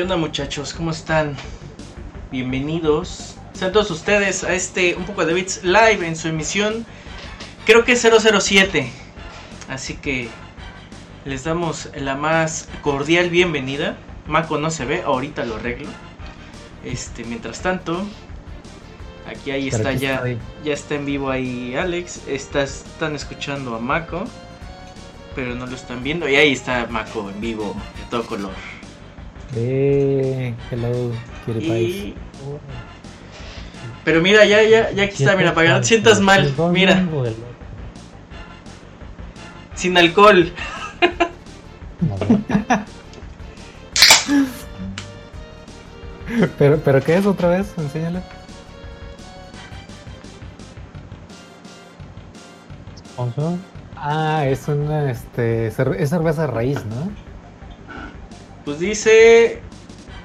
¿Qué onda muchachos? ¿Cómo están? Bienvenidos. Sean todos ustedes a este Un poco de Bits Live en su emisión, creo que es 007. Así que les damos la más cordial bienvenida. Mako no se ve, ahorita lo arreglo. Este, mientras tanto, aquí ahí está ya, estoy. ya está en vivo ahí Alex. Está- están escuchando a Mako, pero no lo están viendo. Y ahí está Mako en vivo, de todo color. Eh, hello. Y... Pero mira, ya, ya, ya aquí está, mira, para que no te sientas mal, mira, sin alcohol. Pero, pero ¿qué es otra vez? Enséñale. Sponsor. Ah, es una, este, es cerveza raíz, ¿no? Pues dice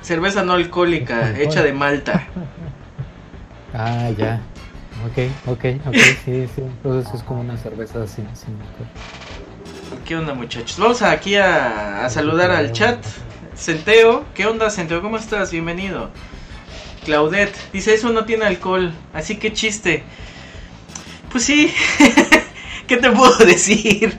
cerveza no alcohólica, Alcohol. hecha de malta. Ah, ya. Ok, ok, ok, sí, sí. Entonces es como una cerveza sin, sin alcohol. ¿Qué onda muchachos? Vamos aquí a, a saludar al chat. Centeo, ¿qué onda Centeo? ¿Cómo estás? Bienvenido. Claudette, dice eso no tiene alcohol, así que chiste. Pues sí, ¿qué te puedo decir?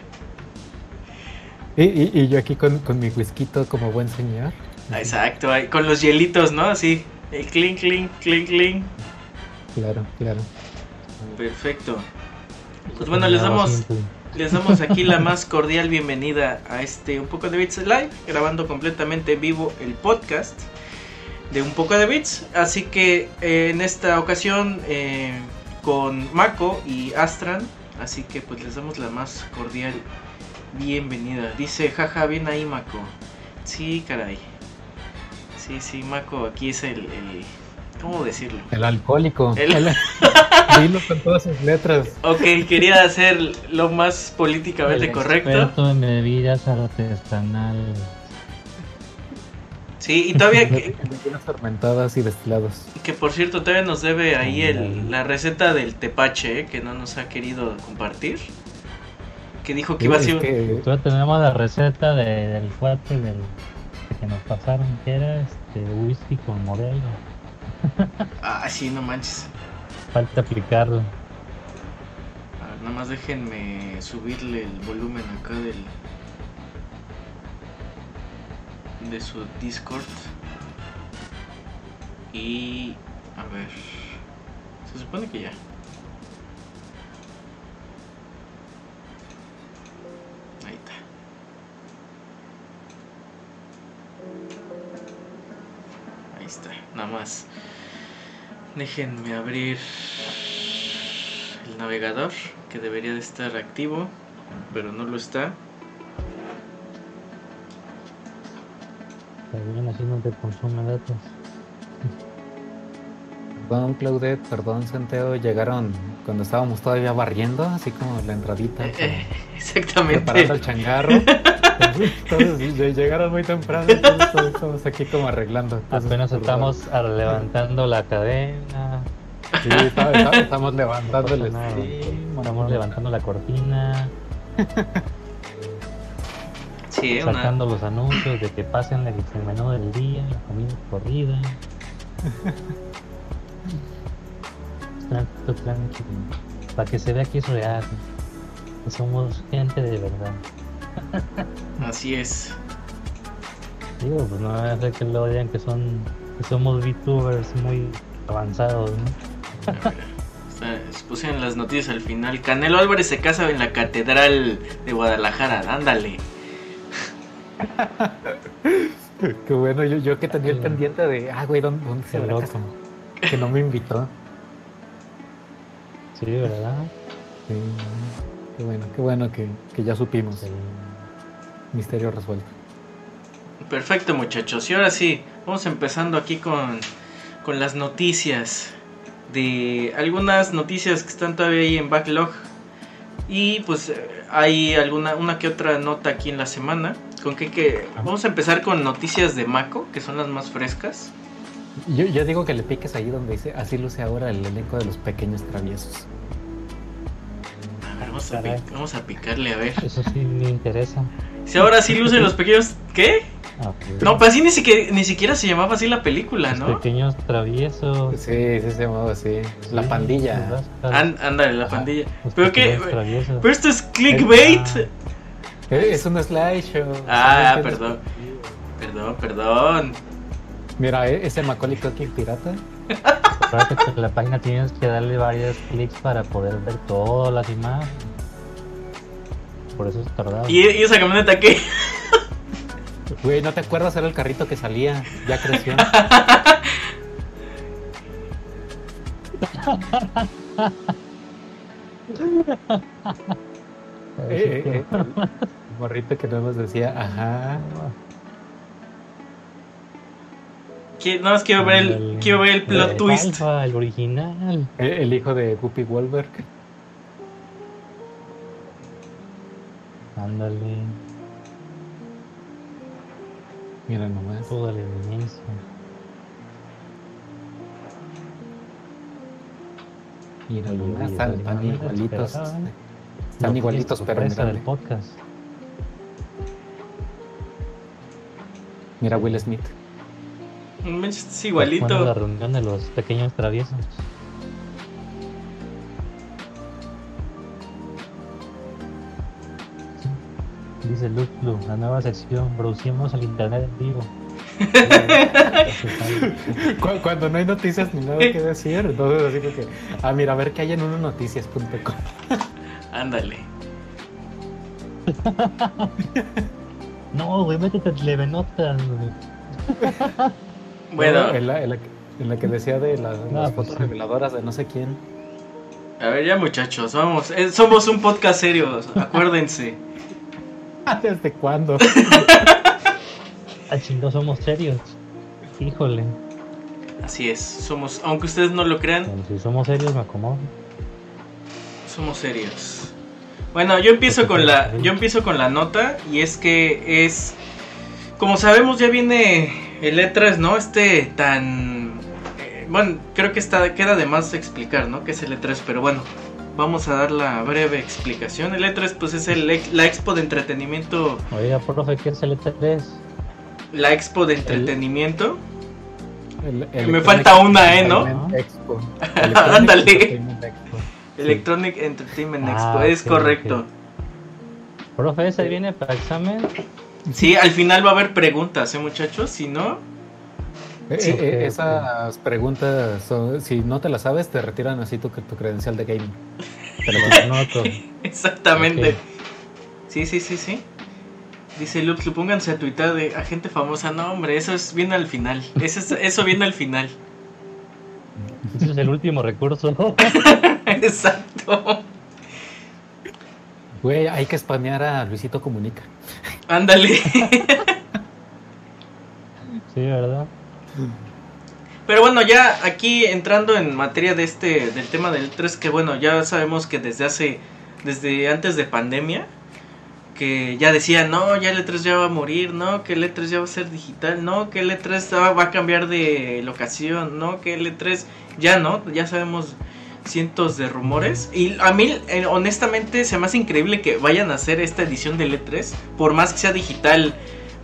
Y, y, y yo aquí con, con mi whisky como buen señor. Exacto, con los hielitos, ¿no? Así, el clink, clink, clink, clink. Claro, claro. Perfecto. Pues bueno, les damos, les damos aquí la más cordial bienvenida a este Un poco de Bits Live, grabando completamente en vivo el podcast de Un poco de Bits. Así que eh, en esta ocasión eh, con Mako y Astran, así que pues les damos la más cordial bienvenida. Dice, jaja, bien ahí Mako. Sí, caray. Sí, sí, Mako aquí es el... el- ¿Cómo decirlo? El alcohólico. El- El- Dilo con todas sus letras. Ok, quería hacer lo más políticamente El correcto. Experto en bebidas artesanales. Sí, y todavía que, fermentadas y destilados. que por cierto todavía nos debe ahí el- la receta del tepache ¿eh? que no nos ha querido compartir. Que dijo que iba a ser... un- que- Nosotros tenemos la receta de- del fuerte del que nos pasaron, que era este whisky con modelo. Ah, sí, no manches. Falta aplicarlo. A ver, nada más déjenme subirle el volumen acá del... De su Discord. Y... A ver... Se supone que ya. Ahí está, nada más. Déjenme abrir el navegador que debería de estar activo, pero no lo está. También así no te consume datos. Perdón, Claudette, perdón, Centeo, llegaron cuando estábamos todavía barriendo, así como la entradita, Eh, eh, exactamente. preparando el changarro. Entonces lle- llegaron muy temprano, entonces todos estamos aquí como arreglando. Entonces, Apenas estamos levantando la cadena. Sí, está- está- estamos levantando el stream. Estamos levantando la cortina, Sí, una- sacando los anuncios de que pasen el el menú del día, la comida corrida. Tranquilo, tranquilo. Para que se vea que es real. Que somos gente de verdad. Así es. Digo, pues no a ser que luego digan que son que somos VTubers muy avanzados, ¿no? Pusieron las noticias al final. Canelo Álvarez se casa en la Catedral de Guadalajara. Ándale. Qué bueno, yo, yo que tenía el pendiente de, ah, güey, ¿dónde, dónde se Qué va la loco. casa? Que no me invitó. Sí, ¿verdad? Sí, qué bueno, qué bueno que, que ya supimos. Sí. Misterio resuelto. Perfecto, muchachos. Y ahora sí, vamos empezando aquí con, con las noticias. De algunas noticias que están todavía ahí en backlog. Y pues hay alguna una que otra nota aquí en la semana. Con que, que vamos a empezar con noticias de Mako, que son las más frescas. Yo, yo digo que le piques ahí donde dice, así luce ahora el elenco de los pequeños traviesos. A ver, vamos a, vamos a picarle a ver. Eso sí me interesa. Si ahora sí lucen los pequeños ¿Qué? Ah, pues, No, pues así ni siquiera, ni siquiera se llamaba así la película, los ¿no? pequeños traviesos. Sí, sí se llamaba así. La Sí, pandilla. los ándale, la Ajá. pandilla. los ¿Pero qué? traviesos. Pero esto es clickbait. Ah. Eh, Es un slideshow. Ah, ¿Sabes? perdón. Perdón, perdón. Mira, e- ese Macaulay Culkin pirata. Acuérdate que en la página tienes que darle varios clics para poder ver todas las imágenes. Por eso es tardado. ¿Y, y esa camioneta qué? Güey, ¿no te acuerdas? Era el carrito que salía. Ya creció. Eh, eh, eh, el morrito que nada más decía, ajá. Que- Nada más quiero ver el, Ándale. quiero ver el plot El twist. alfa, el original. El, el hijo de Guppy Wolberg. Ándale, Mira nomás. toda la evidencia. Mira Oye, nomás. oye, Están, oye, están mira, igualitos. ¿eh? Están No, igualitos, pues, pero en sorpresa del podcast. Mira Will Smith. No manches, Es Bueno, la igualito. reunión de los pequeños traviesos. Dice Luke Blue, la nueva sección, producimos el internet en vivo. Cu- Cuando no hay noticias ni nada que decir, entonces así como que, ah, mira, a ver qué hay en unonoticias.com. Ándale. no, güey, métete a Televenotas, güey. Bueno, En la, en la que- en la que decía de las, No, las pues fotos sí. reveladoras de no sé quién. a ver ya muchachos, vamos. Eh, somos un podcast serio, acuérdense. ¿Desde cuándo? Ah, chingo, somos serios. Híjole. Así es, somos, aunque ustedes no lo crean, Bueno, si somos serios, me acomodo. somos serios. Bueno, yo empiezo con la, yo empiezo con la nota y es que es, como sabemos ya viene el E3, ¿no? Este tan, eh, bueno, creo que está queda de más explicar, ¿no? Que es el E3, pero bueno, vamos a dar la breve explicación. El E3 pues es el, la expo de entretenimiento, Oiga, profe, ¿qué es el E3? la expo de entretenimiento. El- Me falta una, ¿eh, ¿no? Expo. Ándale. Electronic Entertainment Expo, Ah, es correcto. ok. Profe, ¿ese viene para examen? Sí, al final va a haber preguntas, ¿eh, muchachos? Si no, Sí, eh, eh, ok. esas preguntas, son- si no te las sabes, te retiran así tu, tu credencial de gaming. Anoto. exactamente. Sí, sí, sí, sí. Dice Lux, pónganse a tuitar de agente famosa. No, hombre, eso es viene al final. Eso, es- eso viene al final. Ese es el último recurso. Exacto. Güey, hay que spamear a Luisito Comunica. Ándale. sí, ¿verdad? Pero bueno, ya aquí entrando en materia de este del tema del 3 que bueno, ya sabemos que desde hace desde antes de pandemia que ya decían, "No, ya el E3 ya va a morir, no, que el E3 ya va a ser digital, no, que el E3 va a cambiar de locación, no, que el E3 ya no, ya sabemos cientos de rumores y a mí eh, honestamente se me hace increíble que vayan a hacer esta edición del E3 por más que sea digital,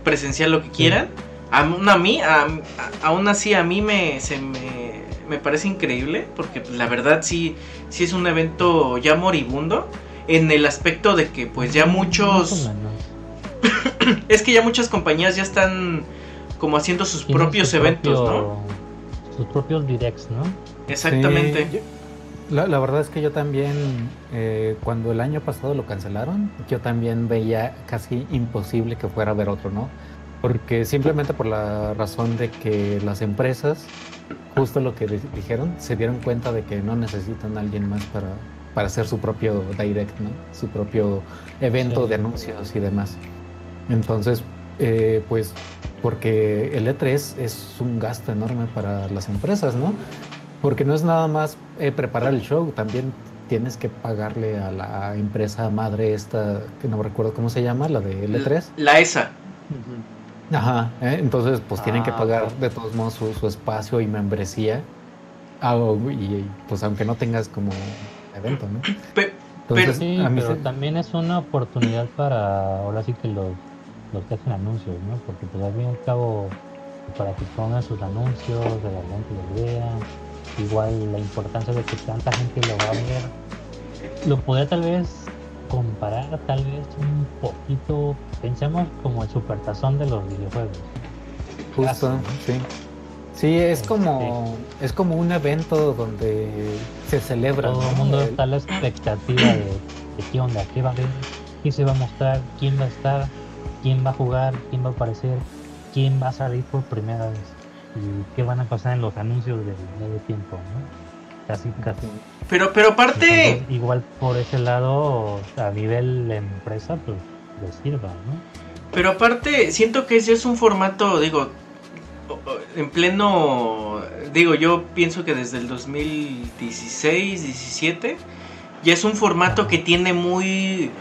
presencial lo que quieran. Aún a mí, a- a- aún así a mí me, se me, me parece increíble porque la verdad sí, sí es un evento ya moribundo en el aspecto de que pues ya muchos es que ya muchas compañías ya están como haciendo sus Tienen propios su eventos, propio- ¿no? Sus propios directs, ¿no? Exactamente. Sí, yo- la, la verdad es que yo también, eh, cuando el año pasado lo cancelaron, yo también veía casi imposible que fuera a haber otro, ¿no? Porque simplemente por la razón de que las empresas, justo lo que di- dijeron, se dieron cuenta de que no necesitan a alguien más para, para hacer su propio direct, ¿no? Su propio evento Sí. de anuncios y demás. Entonces, eh, pues, porque el E3 es un gasto enorme para las empresas, ¿no? Porque no es nada más eh, preparar el show, también tienes que pagarle a la empresa madre esta, que no recuerdo cómo se llama, la de L3. La ESA. Ajá, ¿eh? entonces pues tienen que Ah, pagar de todos modos su, su espacio y membresía. Ah, y pues aunque no tengas como evento, ¿no? Pe- Entonces, Sí, a mí pero se- también es una oportunidad para, ahora sí que los los que hacen anuncios, ¿no? Porque pues al fin y al cabo, para que pongan sus anuncios, de la gente los vea, igual la importancia de que tanta gente lo va a ver, lo podría tal vez comparar tal vez un poquito, pensemos como el supertazón de los videojuegos. Justo, sí. Sí, es como es como un evento donde se celebra. Todo el mundo está a la expectativa de, de, qué onda, qué va a haber, qué se va a mostrar, quién va a estar, quién va a jugar, quién va a aparecer, quién va a salir por primera vez y qué van a pasar en los anuncios del medio tiempo, ¿no? Casi, casi. Pero, pero aparte. igual por ese lado, a nivel empresa, pues les sirva, ¿no? Pero aparte, siento que ese es un formato, digo, en pleno, digo, yo pienso que desde el 2016, 17, ya es un formato que tiene muy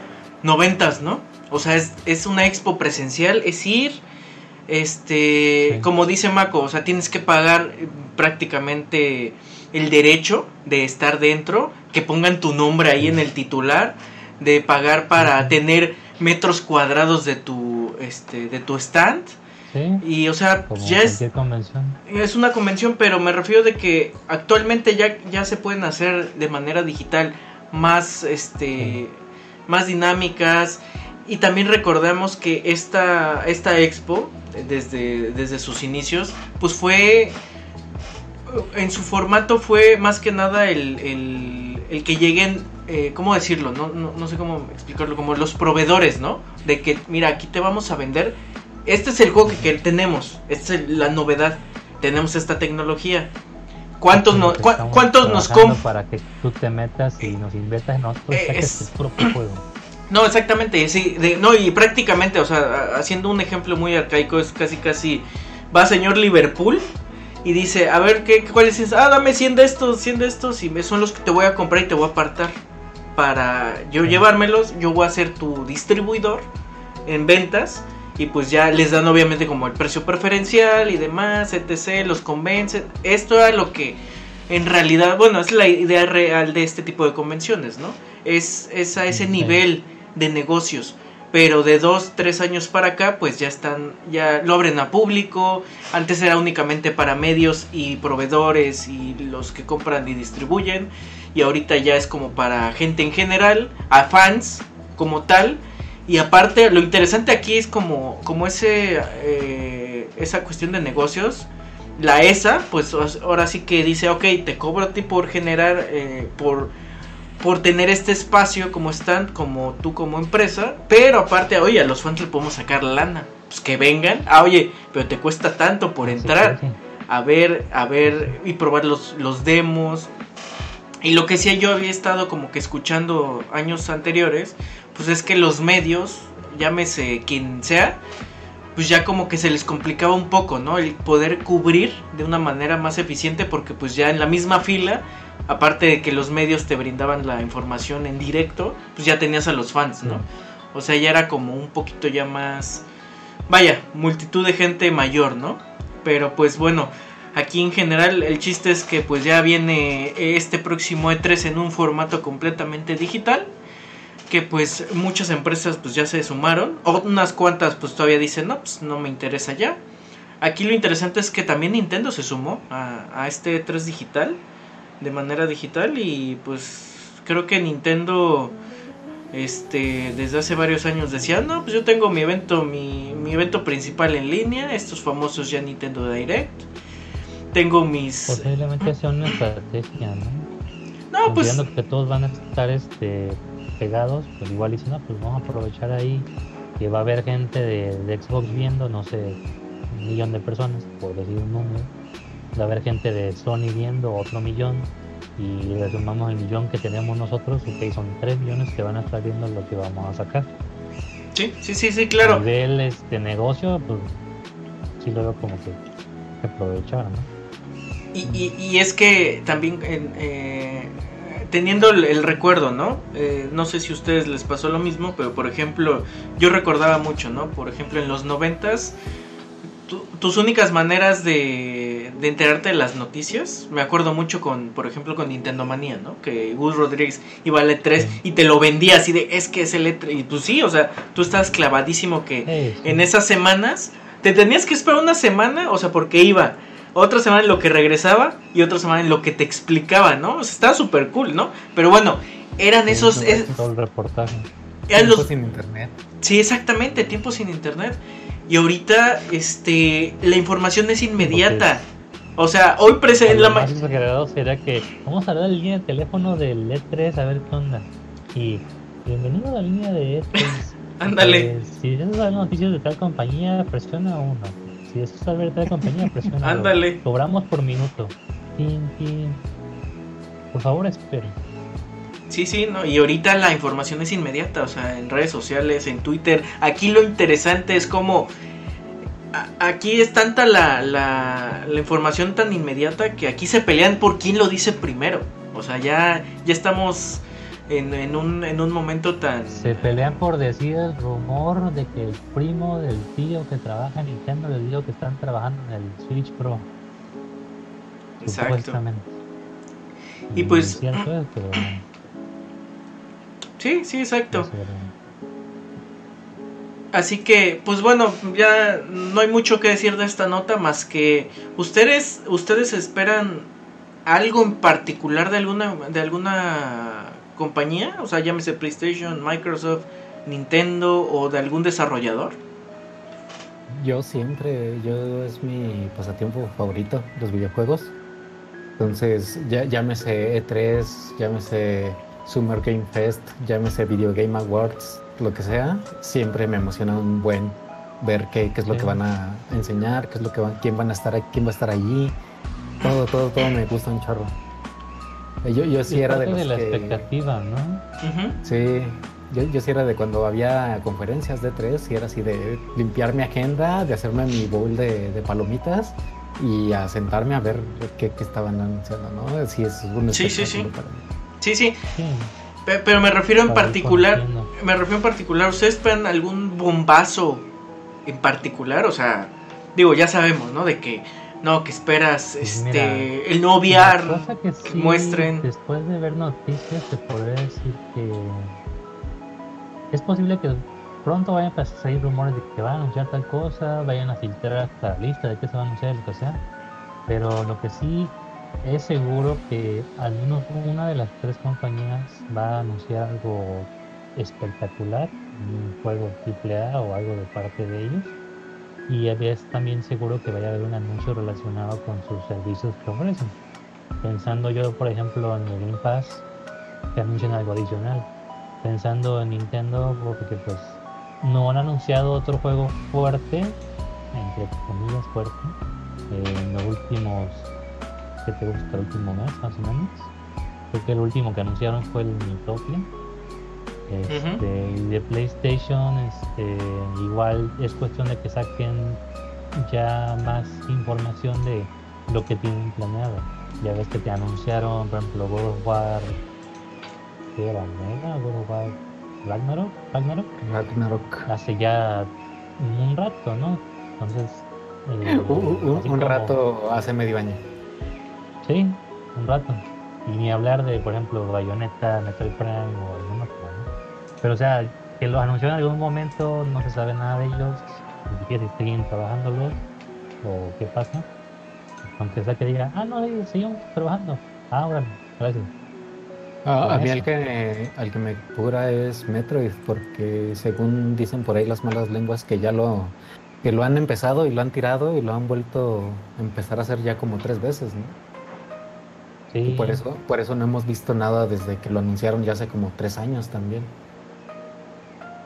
noventas, ¿no? O sea, es, es una expo presencial, es ir, este, como dice Mako, o sea, tienes que pagar prácticamente el derecho de estar dentro, que pongan tu nombre ahí en el titular, de pagar para tener metros cuadrados de tu, este, de tu stand. Y o sea, ya es es una convención, pero me refiero de que actualmente ya ya se pueden hacer de manera digital más este más dinámicas. Y también recordamos que esta esta expo desde desde sus inicios pues fue en su formato fue más que nada el, el, que lleguen, eh, ¿cómo decirlo? No, no, no, sé cómo explicarlo, como los proveedores, ¿no? De que, mira, aquí te vamos a vender este es el juego que, tenemos, esta es la novedad, tenemos esta tecnología. ¿Cuántos, no, ¿cuántos nos compran? Para que tú te metas y nos inventas en otro eh, es... propio juego. No, exactamente, sí, no, y prácticamente, o sea, haciendo un ejemplo muy arcaico, es casi, casi, va señor Liverpool y dice, a ver, ¿qué, ¿cuáles es? Ah, dame 100 de estos, 100 de estos, y son los que te voy a comprar y te voy a apartar. Para yo llevármelos, yo voy a ser tu distribuidor en ventas y pues ya les dan obviamente como el precio preferencial y demás, etc. Los convencen. Esto era lo que en realidad, bueno, es la idea real de este tipo de convenciones, ¿no? Es, es a ese nivel de negocios. Pero de dos, tres años para acá, pues ya están, ya lo abren a público. Antes era únicamente para medios y proveedores y los que compran y distribuyen. Y ahorita ya es como para gente en general, a fans como tal y aparte, lo interesante aquí es como, como ese, eh, esa cuestión de negocios. La ESA, pues ahora sí que dice, ok, te cobro a ti por generar, eh, por, por tener este espacio como stand, como tú como empresa. Pero aparte, oye, a los fans le podemos sacar lana. Pues que vengan. Ah, oye, pero te cuesta tanto por entrar. A ver, a ver y probar los, los demos. Y lo que sí yo había estado como que escuchando años anteriores pues es que los medios, llámese quien sea, pues ya como que se les complicaba un poco, ¿no? El poder cubrir de una manera más eficiente porque pues ya en la misma fila, aparte de que los medios te brindaban la información en directo, pues ya tenías a los fans, ¿no? O sea, ya era como un poquito ya más, vaya, multitud de gente mayor, ¿no? Pero pues bueno, aquí en general el chiste es que pues ya viene este próximo E3 en un formato completamente digital que pues muchas empresas pues ya se sumaron, unas cuantas pues todavía dicen, no, pues no me interesa ya. Aquí lo interesante es que también Nintendo se sumó a, este 3 digital, de manera digital y pues creo que Nintendo este desde hace varios años decía, no, pues yo tengo mi evento, mi, mi evento principal en línea, estos famosos ya Nintendo Direct. Tengo mis... Posiblemente sea una estrategia, ¿no? No, pues... que todos van a estar este pegados, pues igual dicen, no, pues vamos a aprovechar ahí que va a haber gente de, Xbox viendo, no sé, un millón de personas, por decir un número. Va a haber gente de Sony viendo otro millón y le sumamos el millón que tenemos nosotros, ok, son tres millones que van a estar viendo lo que vamos a sacar. Sí, sí, sí, sí, claro. A nivel este negocio, pues sí lo veo como que, aprovechar, ¿no? Y, y, y, es que también eh, teniendo el, recuerdo, ¿no? Eh, no sé si a ustedes les pasó lo mismo, pero por ejemplo, yo recordaba mucho, ¿no? Por ejemplo, en los noventas, tus únicas maneras de, de enterarte de las noticias. Me acuerdo mucho con, por ejemplo, con Nintendo Manía, ¿no? Que Gus Rodríguez iba al E3 y te lo vendía así de, es que es el E3. Y pues sí, o sea, tú estabas clavadísimo que en esas semanas te tenías que esperar una semana, o sea, porque iba. Otra semana en lo que regresaba y otra semana en lo que te explicaba, ¿no? O sea, estaba súper cool, ¿no? Pero bueno, eran esos... todo el reportaje. Tiempo sin internet. Sí, exactamente, tiempo sin internet. Y ahorita, este, la información es inmediata. O sea, hoy presente la más exagerado será que vamos a dar la línea de teléfono del E3 a ver qué onda. Y bienvenido a la línea de E3. Ándale. Pues, si deseas saber noticias de tal compañía, presiona uno. Si deseas saber de tal compañía, presiona Ándale. Cobramos por minuto. Por favor, espere. Sí, sí, no, y ahorita la información es inmediata, o sea, en redes sociales, en Twitter. Aquí lo interesante es como aquí es tanta la, la, la, información tan inmediata que aquí se pelean por quién lo dice primero. O sea, ya, ya estamos en, en, un, en un momento tan... Se pelean por decir el rumor de que el primo del tío que trabaja en Nintendo le dijo que están trabajando en el Switch Pro. Exacto. Y pues... cierto pero... Sí, sí, exacto. Así que, pues bueno, ya no hay mucho que decir de esta nota más que ustedes, ustedes esperan algo en particular de alguna, de alguna compañía, o sea, llámese PlayStation, Microsoft, Nintendo o de algún desarrollador. Yo siempre, yo es mi pasatiempo favorito, los videojuegos. Entonces, ya, llámese E3, llámese Summer Game Fest, llámese Video Game Awards, lo que sea, siempre me emociona un buen ver qué, qué es lo que van a enseñar, qué es lo que van, quién van a estar, quién va a estar allí. Todo, todo, todo me gusta un chorro. Yo, yo sí era de los de la expectativa, ¿no? Sí, yo, yo sí era de cuando había conferencias de tres, y era así de limpiar mi agenda, de hacerme mi bowl de, de palomitas y a sentarme a ver qué, qué estaban anunciando, ¿no? Sí, es un sí, sí, sí. Sí, sí. Pero me refiero en particular, me refiero en particular, ¿ustedes esperan algún bombazo en particular? O sea, digo, ya sabemos, ¿no? De que, no, que esperas pues este el no VR que, muestren. Después de ver noticias, te podría decir que es posible que pronto vayan a salir rumores de que van a anunciar tal cosa, vayan a filtrar hasta la lista de qué se va a anunciar, lo que sea. Pero lo que sí es seguro que al menos una de las tres compañías va a anunciar algo espectacular, un juego AAA o algo de parte de ellos. Y es también seguro que vaya a haber un anuncio relacionado con sus servicios que ofrecen. Pensando yo, por ejemplo, en el Game Pass, que anuncian algo adicional. Pensando en Nintendo, porque pues no han anunciado otro juego fuerte, entre comillas fuerte, en los últimos que te gusta el último mes, más o menos. Creo que el último que anunciaron fue el Nitopia. Este, Y de PlayStation, este, igual es cuestión de que saquen ya más información de lo que tienen planeado. Ya ves que te anunciaron, por ejemplo, God of War. ¿Qué era? ¿Mega? ¿God of War? ¿Ragnarok? ¿Ragnarok? Ragnarok. Hace ya un rato, ¿no? Entonces. Eh, un, rato hace medio año. Sí, un rato. Y ni hablar de, por ejemplo, Bayonetta, Metal Prime o alguna cosa, ¿no? Pero, o sea, que lo anunció en algún momento, no se sabe nada de ellos, ni siquiera si siguen trabajándolos o qué pasa. Aunque sea que diga, ah, no, seguimos trabajando. Ah, bueno, gracias. Ah, a mí al que, al que me cura es Metroid, porque según dicen por ahí las malas lenguas que ya lo, que lo han empezado y lo han tirado y lo han vuelto a empezar a hacer ya como tres veces, ¿no? Y por eso, por eso no hemos visto nada desde que lo anunciaron ya hace como tres años también.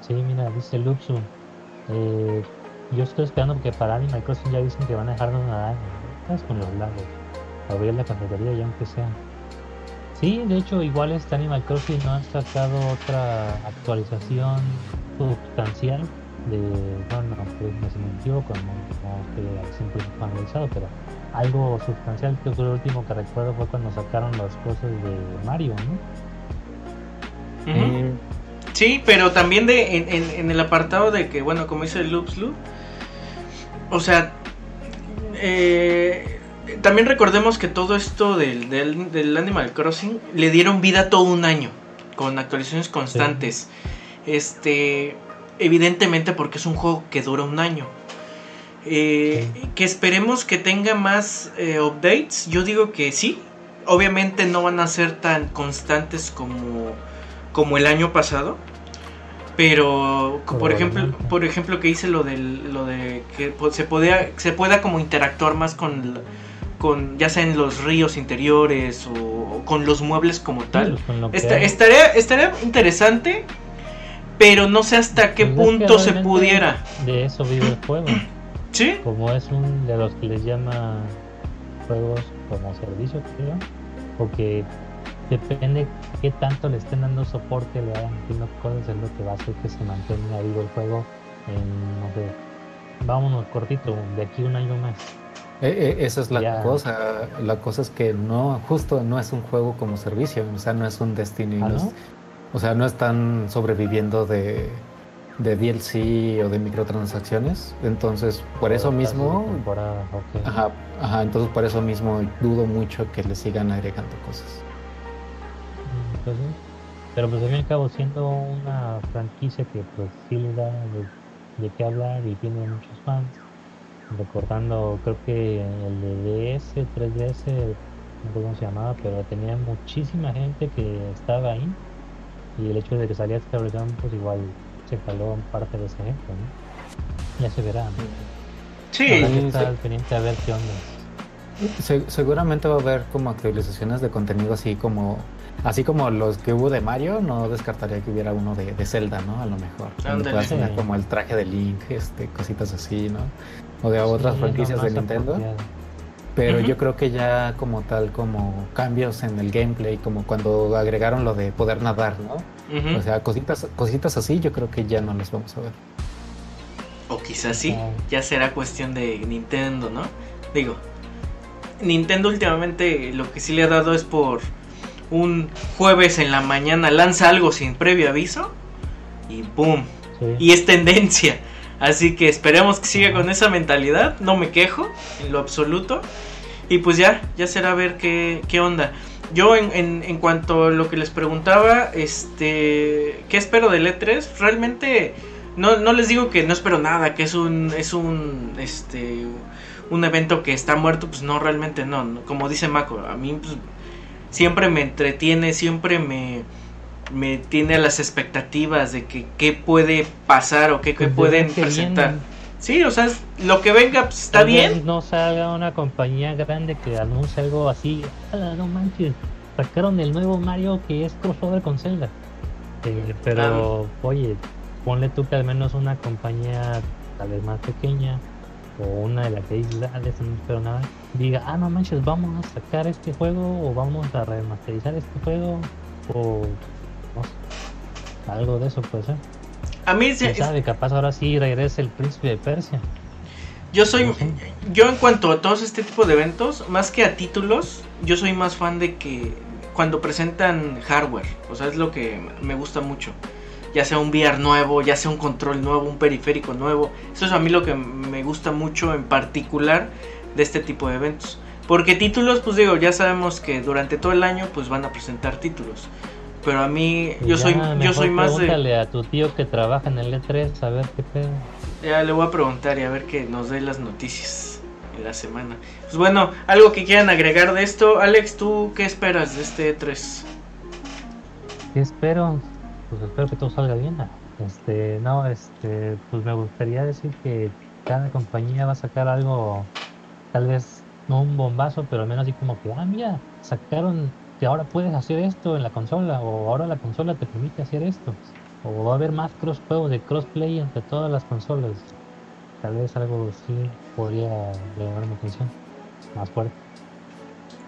Sí, mira, dice Luxu. Eh, yo estoy esperando que para Animal Crossing ya dicen que van a dejarnos nadar con los lagos. Abrir la cafetería ya aunque sea. Sí, de hecho, igual este Animal Crossing no ha sacado otra actualización sustancial de, bueno, pues no se mintió, como, como que siempre finalizado, pero algo sustancial que fue lo último que recuerdo fue cuando sacaron las cosas de Mario, ¿no? Eh, sí, pero también de en, el apartado de que, bueno, como dice Loops Loop, o sea, eh, también recordemos que todo esto del, del, Animal Crossing le dieron vida todo un año, con actualizaciones constantes. Este, evidentemente porque es un juego que dura un año. Eh, que esperemos que tenga más eh, updates. Yo digo que sí. Obviamente no van a ser tan constantes como, como el año pasado. Pero, por ejemplo, por ejemplo que hice lo del, lo de que se podía, se pueda como interactuar más con, con ya sea en los ríos interiores o, con los muebles como tal. estaría, estaría interesante, pero no sé hasta qué pues punto se pudiera. De eso vive el juego. ¿Sí? Como es un de los que les llama juegos como servicio, creo. Porque depende qué tanto le estén dando soporte, le hagan haciendo cosas, es lo que va a hacer que se mantenga vivo el juego en, no sé, vámonos cortito, de aquí un año más. Eh, eh, esa es la cosa, la cosa es que no, justo no es un juego como servicio, o sea, no es un Destiny, ¿Ah, o sea, no están sobreviviendo de, de DLC o de microtransacciones, entonces por eso mismo, ajá, ajá, entonces por eso mismo dudo mucho que le sigan agregando cosas. Pero pues al fin y al cabo siendo una franquicia que pues sí le da de, qué hablar y tiene muchos fans. Recordando, creo que el de DS, 3DS, no sé cómo se llamaba, pero tenía muchísima gente que estaba ahí. Y el hecho de que salía esta versión, pues igual se caló en parte de ese ejemplo, Ya se verá. Sí, está al pendiente a ver qué onda. seguramente va a haber como actualizaciones de contenido así como Así como los que hubo de Mario, no descartaría que hubiera uno de, de Zelda, ¿no? A lo mejor. Donde puedas tener como el traje de Link, este, cositas así, ¿no? O de otras franquicias de Nintendo. Pero yo creo que ya como tal, como cambios en el gameplay, como cuando agregaron lo de poder nadar, ¿no? O sea, cositas, cositas así, yo creo que ya no las vamos a ver. O quizás sí, ya será cuestión de Nintendo, ¿no? Digo, Nintendo últimamente lo que sí le ha dado es por un jueves en la mañana lanza algo sin previo aviso y ¡boom! Y es tendencia. Así que esperemos que siga con esa mentalidad. No me quejo en lo absoluto. Y pues ya, ya será ver qué, qué onda. Yo en, en, cuanto a lo que les preguntaba, este, ¿qué espero del E3? Realmente no, no les digo que no espero nada, que es un, es un, este, un evento que está muerto, pues no, realmente no. Como dice Mako, a mí pues, siempre me entretiene, siempre me, me tiene las expectativas de que qué puede pasar o qué, qué pues pueden presentar. Sí, o sea, lo que venga pues, está bien. No salga una compañía grande que anuncie algo así. no manches! Sacaron el nuevo Mario que es crossover con Zelda. Eh, pero, oye, ponle tú que al menos una compañía tal vez más pequeña o una de las que ah, no espero nada, diga, ah, no manches, vamos a sacar este juego o vamos a remasterizar este juego o algo de eso puede ser. A mí se sabe, capaz ahora sí regresa el príncipe de Persia. Yo soy, yo en cuanto a todos este tipo de eventos, más que a títulos, yo soy más fan de que cuando presentan hardware, o sea, es lo que me gusta mucho ya sea un VR nuevo, ya sea un control nuevo, un periférico nuevo. Eso es a mí lo que me gusta mucho en particular de este tipo de eventos. Porque títulos, pues digo, ya sabemos que durante todo el año pues van a presentar títulos. Pero a mí, yo soy, yo soy más de... a tu tío que trabaja en el E3, a ver qué pedo. Ya le voy a preguntar y a ver que nos dé las noticias en la semana. Pues bueno, algo que quieran agregar de esto. Alex, ¿tú qué esperas de este E3? ¿Qué espero? pues espero que todo salga bien. Este, no, este, pues me gustaría decir que cada compañía va a sacar algo, tal vez no un bombazo, pero al menos así como que, ah, mira, sacaron que ahora puedes hacer esto en la consola, o ahora la consola te permite hacer esto, o va a haber más cross juegos de crossplay entre todas las consolas. Tal vez algo así podría llamar mi atención, más fuerte.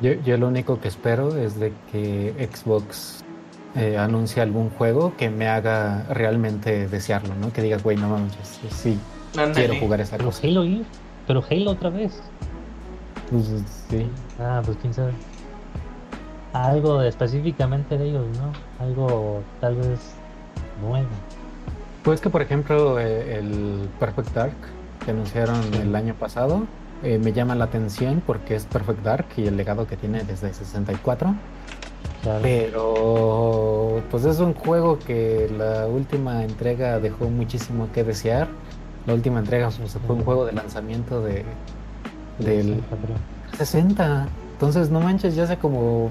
Yo, yo lo único que espero es de que Xbox eh, anuncie algún juego que me haga realmente desearlo, ¿no? Que digas, güey, no mames, sí, quiero jugar esa pero cosa. Halo, pero Halo otra vez. Pues, sí. Ah, pues quién sabe. Algo específicamente de ellos, ¿no? Algo tal vez nuevo. Pues que, por ejemplo, eh, el Perfect Dark que anunciaron el año pasado, eh, me llama la atención porque es Perfect Dark y el legado que tiene desde 64. Pero pues es un juego que la última entrega dejó muchísimo que desear. La última entrega pues, fue un juego de lanzamiento de del 60. Entonces no manches, ya hace como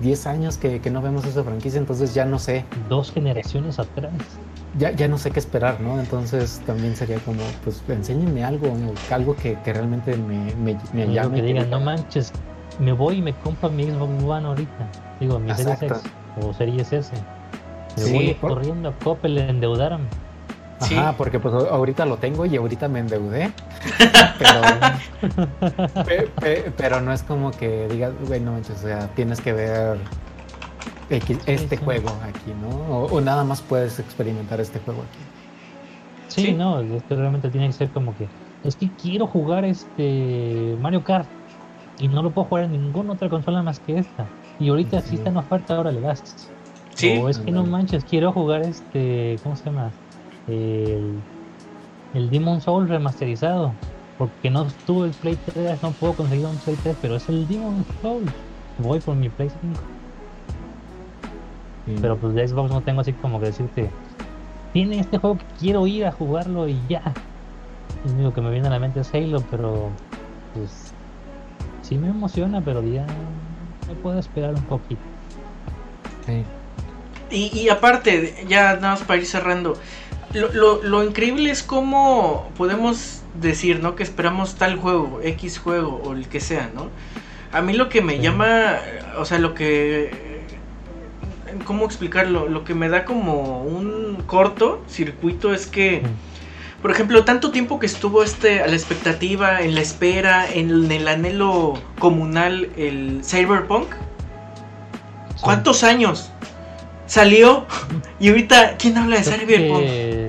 10 años que, no vemos esa franquicia, entonces ya no sé. Dos generaciones atrás. Ya, ya no sé qué esperar, ¿no? Entonces también sería como, pues enséñenme algo, algo que, realmente me, me, me llame. Que digan, no manches, me voy y me compro mi Xbox One ahorita. Digo, mi Series X o Series S. Me voy corriendo a Coppel, endeudaron. Ajá, porque pues ahorita lo tengo y ahorita me endeudé. pero, pero no es como que digas, güey, no manches, o sea, tienes que ver este juego aquí, ¿no? O, nada más puedes experimentar este juego aquí. Sí, no, es que realmente tiene que ser como que, es que quiero jugar este Mario Kart y no lo puedo jugar en ninguna otra consola más que esta. Y ahorita sí, está en oferta, ahora le gastas. Sí. O es que no manches, quiero jugar este, ¿cómo se llama? El, el Demon Soul remasterizado. Porque no estuvo el Play 3, no puedo conseguir un Play 3, pero es el Demon Soul. Voy por mi Play 5. Pero pues de Xbox no tengo así como que decirte, tiene este juego que quiero ir a jugarlo y ya. Lo único que me viene a la mente es Halo, pero pues sí me emociona, pero ya me puedo esperar un poquito. Y, y aparte, ya nada más para ir cerrando, lo, lo, increíble es cómo podemos decir, ¿no? Que esperamos tal juego, X juego o el que sea, ¿no? A mí lo que me llama, o sea, lo que... ¿Cómo explicarlo? Lo que me da como un corto circuito es que... Por ejemplo, tanto tiempo que estuvo este a la expectativa, en la espera, en el, anhelo comunal, el Cyberpunk. ¿Cuántos años? Salió y ahorita, ¿quién habla de Cyberpunk?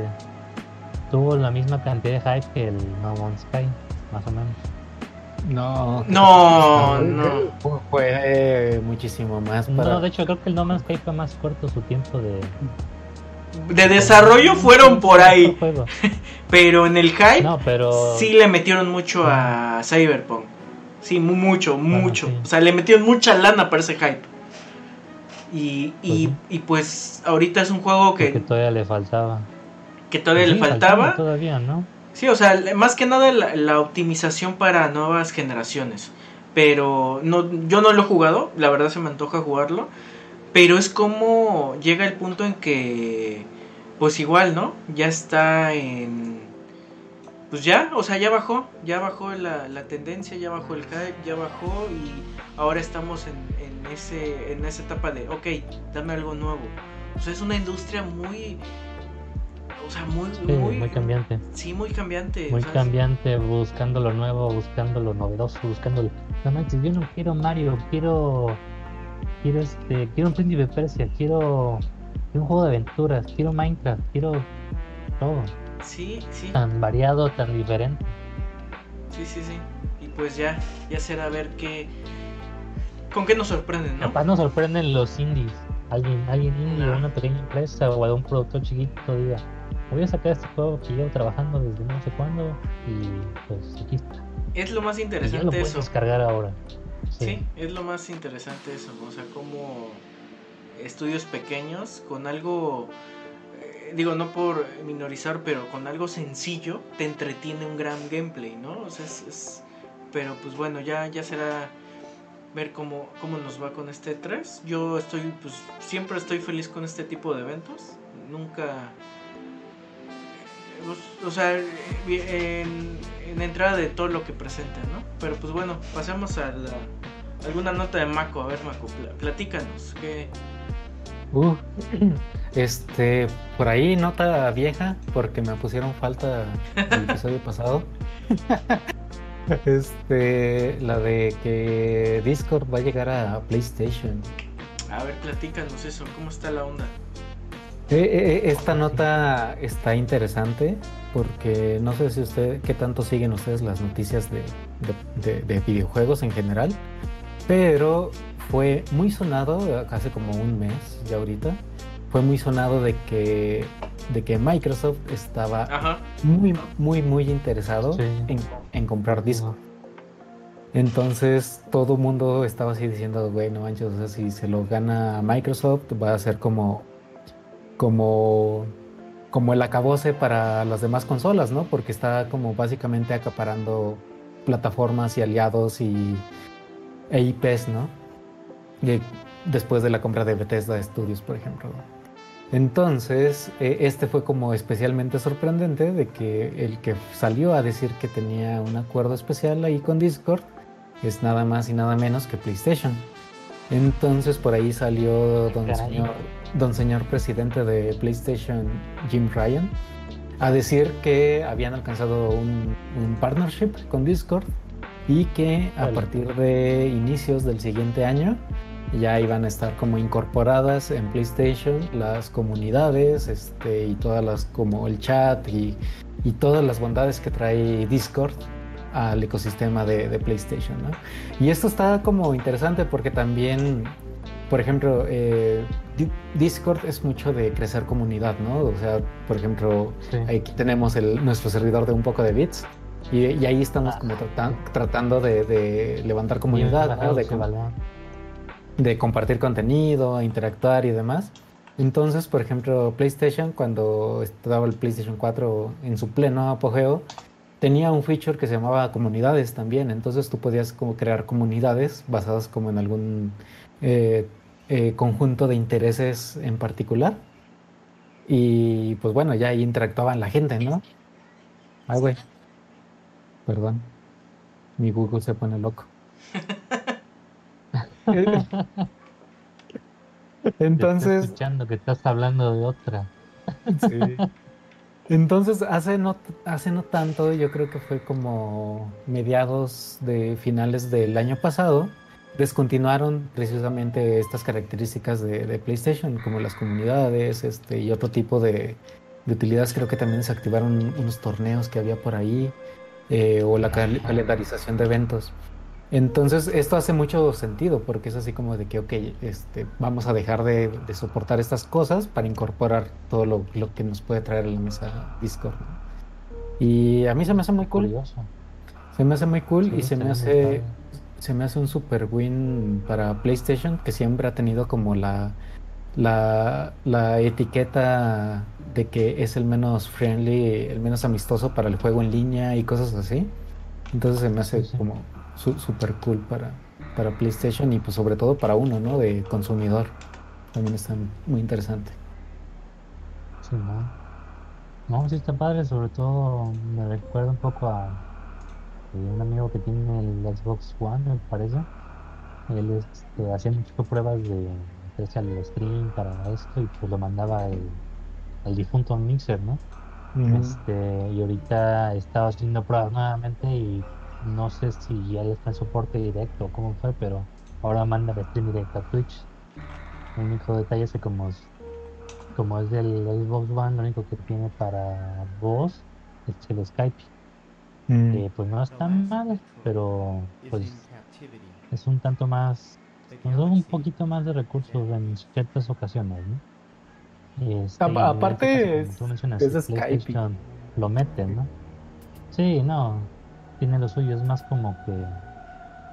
Tuvo la misma cantidad de hype que el No Man's Sky, más o menos. No, no, no. Fue muchísimo más. No, de hecho, creo que el No Man's Sky fue más corto su tiempo de de desarrollo fueron por ahí. pero en el hype sí le metieron mucho a Cyberpunk. Sí, mucho, mucho. O sea, le metieron mucha lana para ese hype. Y, y, pues, y pues ahorita es un juego que... Que todavía le faltaba. Que todavía le faltaba. Todavía, ¿no? Sí, o sea, más que nada la, optimización para nuevas generaciones. Pero no, yo no lo he jugado, la verdad se me antoja jugarlo. Pero es como llega el punto en que, pues igual, ¿no? Ya está en... Pues ya, o sea, ya bajó, ya bajó la, la tendencia, ya bajó el hype, ya bajó y ahora estamos en, en, ese, en esa etapa de, ok, dame algo nuevo. O sea, es una industria muy... O sea, muy, muy, muy cambiante. Sí, muy cambiante. Muy cambiante, buscando lo nuevo, buscando lo novedoso, buscando... No manches, yo no quiero Mario, quiero quiero este, quiero un príncipe Persia, quiero, un juego de aventuras, quiero Minecraft, quiero todo. Sí, sí. Tan variado, tan diferente. Sí, sí, sí. Y pues ya, ya será ver qué, con qué nos sorprenden, ¿no? Capaz nos sorprenden los indies. Alguien, alguien indie, una pequeña empresa o algún productor chiquito diga, voy a sacar este juego que llevo trabajando desde no sé cuándo y pues aquí está. Es lo más interesante y ya lo puedes descargar ahora. Sí. es lo más interesante eso, o sea, como estudios pequeños con algo, eh, digo, no por minorizar, pero con algo sencillo te entretiene un gran gameplay, ¿no? O sea, es, pero pues bueno, ya, ya será ver cómo, cómo nos va con este 3. Yo estoy, pues siempre estoy feliz con este tipo de eventos, nunca... Pues, o sea, en, en entrada de todo lo que presenta, ¿no? Pero pues bueno, pasemos a la, alguna nota de Mako. A ver, Mako, platícanos. ¿qué... Uh, este, por ahí nota vieja, porque me pusieron falta el episodio pasado. Este, la de que Discord va a llegar a PlayStation. A ver, platícanos eso, ¿cómo está la onda? Eh, eh, eh, esta nota está interesante porque no sé si usted, qué tanto siguen ustedes las noticias de, videojuegos en general, pero fue muy sonado hace como un mes ya ahorita. Fue muy sonado de que, de que Microsoft estaba muy, muy, muy interesado en, comprar Discord. Entonces todo el mundo estaba así diciendo, güey, no manches, o sea, si se lo gana Microsoft va a ser como, como, como el acabose para las demás consolas, ¿no? Porque está como básicamente acaparando plataformas y aliados y e IPs, ¿no? después de la compra de Bethesda Studios, por ejemplo. Entonces, e, este fue como especialmente sorprendente de que el que salió a decir que tenía un acuerdo especial ahí con Discord es nada más y nada menos que PlayStation. Entonces por ahí salió don señor, don señor presidente de PlayStation, Jim Ryan, a decir que habían alcanzado un, partnership con Discord y que a partir de inicios del siguiente año ya iban a estar como incorporadas en PlayStation las comunidades este, y todas las como el chat y, y todas las bondades que trae Discord al ecosistema de, PlayStation. ¿no? Y esto está como interesante porque también, por ejemplo, eh, Discord es mucho de crecer comunidad, ¿no? O sea, por ejemplo, aquí tenemos el, nuestro servidor de un poco de bits. Y, ahí estamos ah. como tratando de, levantar comunidad, ¿no? de, de compartir contenido, interactuar y demás. Entonces, por ejemplo, PlayStation, cuando estaba el PlayStation 4 en su pleno apogeo, tenía un feature que se llamaba comunidades también. Entonces tú podías como crear comunidades basadas como en algún eh, eh, conjunto de intereses en particular. Y pues bueno, ya ahí interactuaban la gente, ¿no? Ay, güey. Perdón. Mi Google se pone loco. Entonces. escuchando que estás hablando de otra. Sí. Entonces, hace no, hace no tanto, yo creo que fue como mediados de finales del año pasado, descontinuaron precisamente estas características de, PlayStation, como las comunidades este, y otro tipo de, utilidades. Creo que también se activaron unos torneos que había por ahí, eh, o la calendarización de eventos. Entonces, esto hace mucho sentido porque es así como de que, ok, este, vamos a dejar de, soportar estas cosas para incorporar todo lo, que nos puede traer la mesa Discord. Y a mí se me hace muy cool. Se me hace muy cool y se me hace, se me hace un super win para PlayStation que siempre ha tenido como la, la, la etiqueta de que es el menos friendly, el menos amistoso para el juego en línea y cosas así. Entonces se me hace como súper cool para, para PlayStation y pues sobre todo para uno, ¿no? De consumidor. También está muy interesante. Sí, ¿no? No, sí está padre, sobre todo me recuerda un poco a un amigo que tiene el Xbox One, me parece. Él este, hacía muchas pruebas de hacerse al stream para esto y pues lo mandaba el, el difunto Mixer, ¿no? este, y ahorita estaba haciendo pruebas nuevamente y no sé si ya está en soporte directo o cómo fue, pero ahora manda el stream directo a Twitch. El único detalle es que como es, como es del Xbox One, lo único que tiene para voz es el Skype. Mm. pues no es tan mal, pero pues es un tanto más, un poquito más de recursos en ciertas ocasiones, este, aparte es, Skype. Lo meten, ¿no? Sí, no, tiene lo suyo, es más como que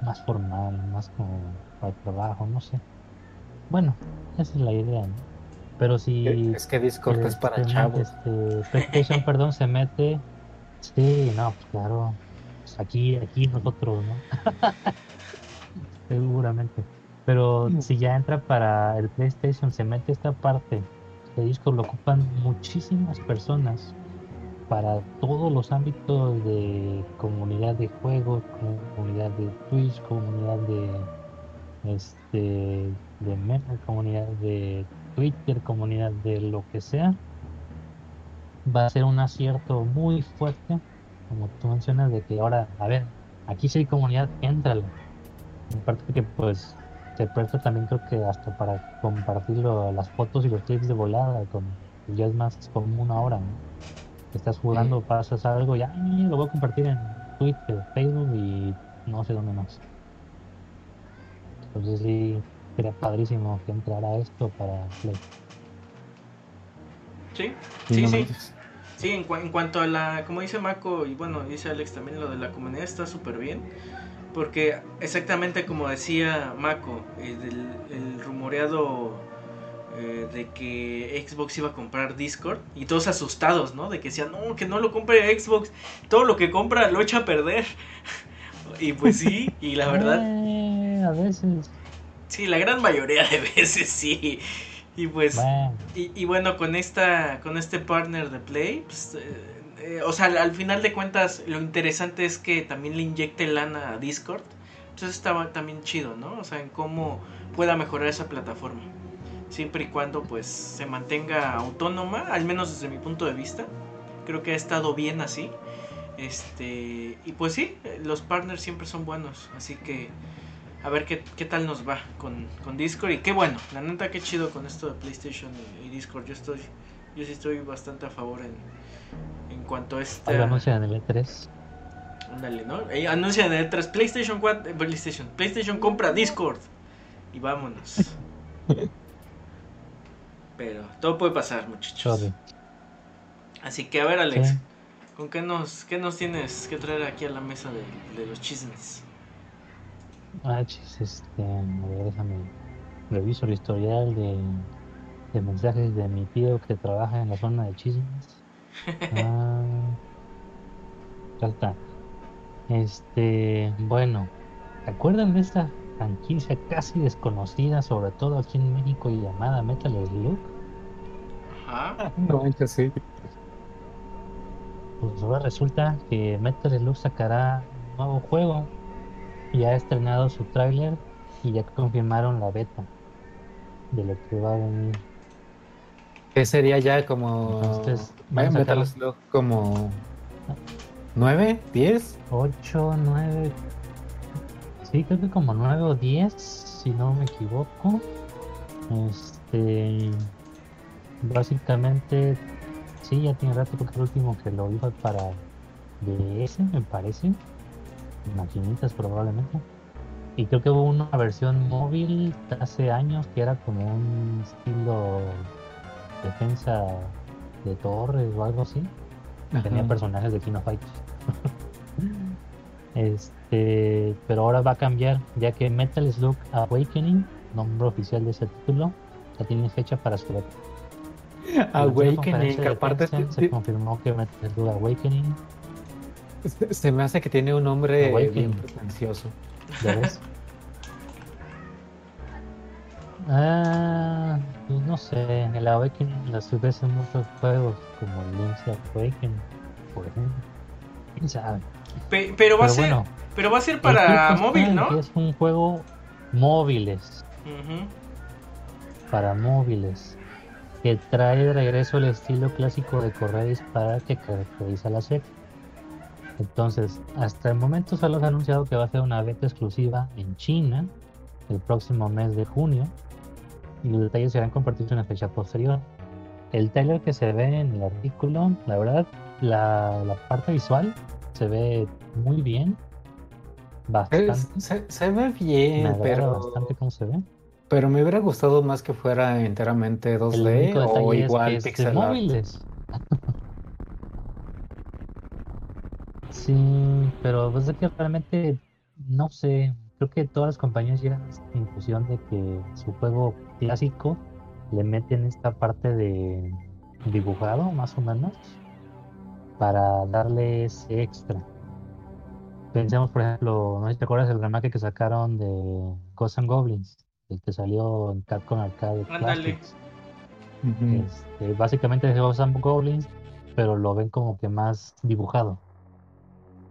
más formal, más como para el trabajo, no sé. Bueno, esa es la idea, ¿no? Pero si es que Discord es para este, chavos. Este, PlayStation, perdón, se mete. Sí, no, pues claro. Pues aquí, aquí nosotros, ¿no? Seguramente. Pero mm. si ya entra para el PlayStation, se mete esta parte de Discord, lo ocupan muchísimas personas para todos los ámbitos de comunidad de juegos, comunidad de Twitch, comunidad de este de Meta, comunidad de Twitter, comunidad de lo que sea, va a ser un acierto muy fuerte, como tú mencionas, de que ahora, a ver, aquí sí hay comunidad, entrale. En parte que pues se presta también creo que hasta para compartir las fotos y los clips de volada, con, ya es más común ahora, ¿no? estás jugando, pasas algo, ya lo voy a compartir en Twitter, Facebook y no sé dónde más. Entonces sí, sería padrísimo que entrara esto para Play. Sí, sí, sí. Sí, en, en, cuanto a la, como dice Marco, y bueno, dice Alex también, lo de la comunidad está súper bien. Porque exactamente como decía Mako, el, el rumoreado eh, de que Xbox iba a comprar Discord y todos asustados, ¿no? De que decían, no, que no lo compre Xbox, todo lo que compra lo echa a perder. y pues sí, y la verdad... Eh, a veces. Sí, la gran mayoría de veces sí. Y pues, Y, bueno, con esta, con este partner de Play, pues, eh, o sea, al, final de cuentas, lo interesante es que también le inyecte lana a Discord. Entonces estaba también chido, ¿no? O sea, en cómo pueda mejorar esa plataforma siempre y cuando pues se mantenga autónoma, al menos desde mi punto de vista. Creo que ha estado bien así. Este, y pues sí, los partners siempre son buenos, así que a ver qué, tal nos va con, Discord y qué bueno, la neta qué chido con esto de PlayStation y, Discord. Yo estoy yo sí estoy bastante a favor en, en cuanto a este anuncia en el E3. Ándale, ¿no? anuncia en el E3 PlayStation 4, eh, PlayStation, PlayStation compra Discord y vámonos. Pero todo puede pasar, muchachos. Así que a ver, Alex, ¿con qué nos, qué nos tienes que traer aquí a la mesa de, los chismes? Ah, chis, este, a ver, déjame reviso el historial de, de mensajes de mi tío que trabaja en la zona de chismes. Ah, está. Este, bueno, ¿te acuerdan de esta franquicia casi desconocida, sobre todo aquí en México, y llamada Metal Slug. Ajá. No, sí. Pues ahora resulta que Metal Slug sacará un nuevo juego. Ya ha estrenado su tráiler y ya confirmaron la beta de lo que va a venir. ¿Qué sería ya como Metal Slug como 9, 10? 8, 9, Sí, creo que como 9 o 10, si no me equivoco. Este. Básicamente, sí, ya tiene rato porque el último que lo hizo para DS, me parece. Maquinitas probablemente. Y creo que hubo una versión móvil hace años que era como un estilo defensa de torres o algo así. Tenía personajes de Kino Fighters. Este, pero ahora va a cambiar, ya que Metal Slug Awakening, nombre oficial de ese título, ya tiene fecha para su Awakening, aparte se confirmó que Metal Slug Awakening se me hace que tiene un nombre bien pretencioso. ¿Ya ves? ah, pues no sé, en el Awakening las veces muchos juegos como Link's Awakening, por ejemplo. ¿Quién sabe? pero va a ser, pero va a ser para móvil, ¿no? Es un juego móviles. Para móviles. Que trae de regreso el estilo clásico de correr y disparar que caracteriza la serie. Entonces, hasta el momento solo se ha anunciado que va a ser una beta exclusiva en China el próximo mes de junio y los detalles serán compartidos en la fecha posterior. El trailer que se ve en el artículo, la verdad, la, la parte visual se ve muy bien. Bastante. Se, ve bien, pero. Bastante cómo se ve. Pero me hubiera gustado más que fuera enteramente 2D o igual es pixel móviles. Sí, pero pues es que realmente no sé. Creo que todas las compañías llegan a esta conclusión de que su juego clásico le meten esta parte de dibujado, más o menos para darle ese extra. Pensemos, por ejemplo, no sé si te acuerdas del remake que sacaron de Ghosts and Goblins, el que salió en Capcom Arcade Classics. Este, básicamente es Ghosts and Goblins, pero lo ven como que más dibujado.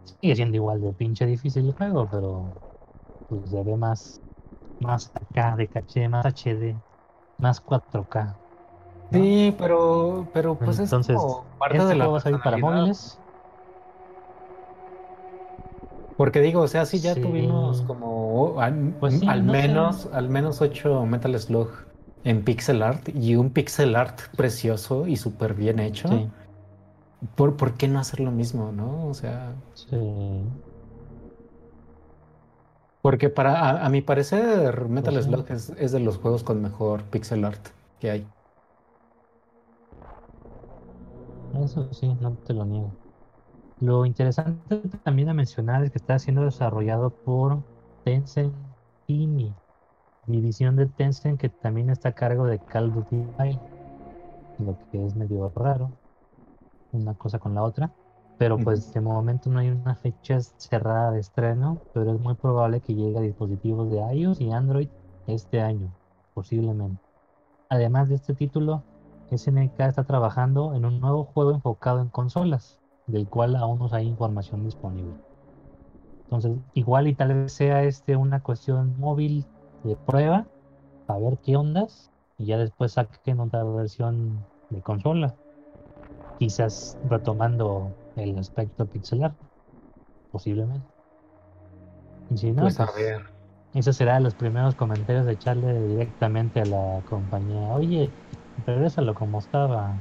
Sigue siendo igual de pinche difícil el juego, pero pues se ve más, más acá de caché, más HD, más 4K. Sí, pero, pero pues Entonces, es parte de la va a para móviles. Porque digo, o sea, sí ya tuvimos como al, pues menos al menos ocho Metal Slug en pixel art y un pixel art precioso y súper bien hecho. ¿Por, ¿Por qué no hacer lo mismo, no? O sea. Sí. Porque para a, mi parecer Metal Slug es, es de los juegos con mejor pixel art que hay. Eso sí, no te lo niego. Lo interesante también a mencionar es que está siendo desarrollado por Tencent Timi, división de Tencent que también está a cargo de Call of Duty lo que es medio raro, una cosa con la otra. Pero pues de momento no hay una fecha cerrada de estreno, pero es muy probable que llegue a dispositivos de iOS y Android este año, posiblemente. Además de este título, SNK está trabajando en un nuevo juego enfocado en consolas, del cual aún no hay información disponible. Entonces, igual y tal vez sea este una cuestión móvil de prueba, a ver qué ondas, y ya después saquen otra versión de consola. Quizás retomando el aspecto pixelar, posiblemente. Y si no, Pues a pues, ver. Eso será los primeros comentarios de echarle directamente a la compañía. Oye, regrésalo como estaba.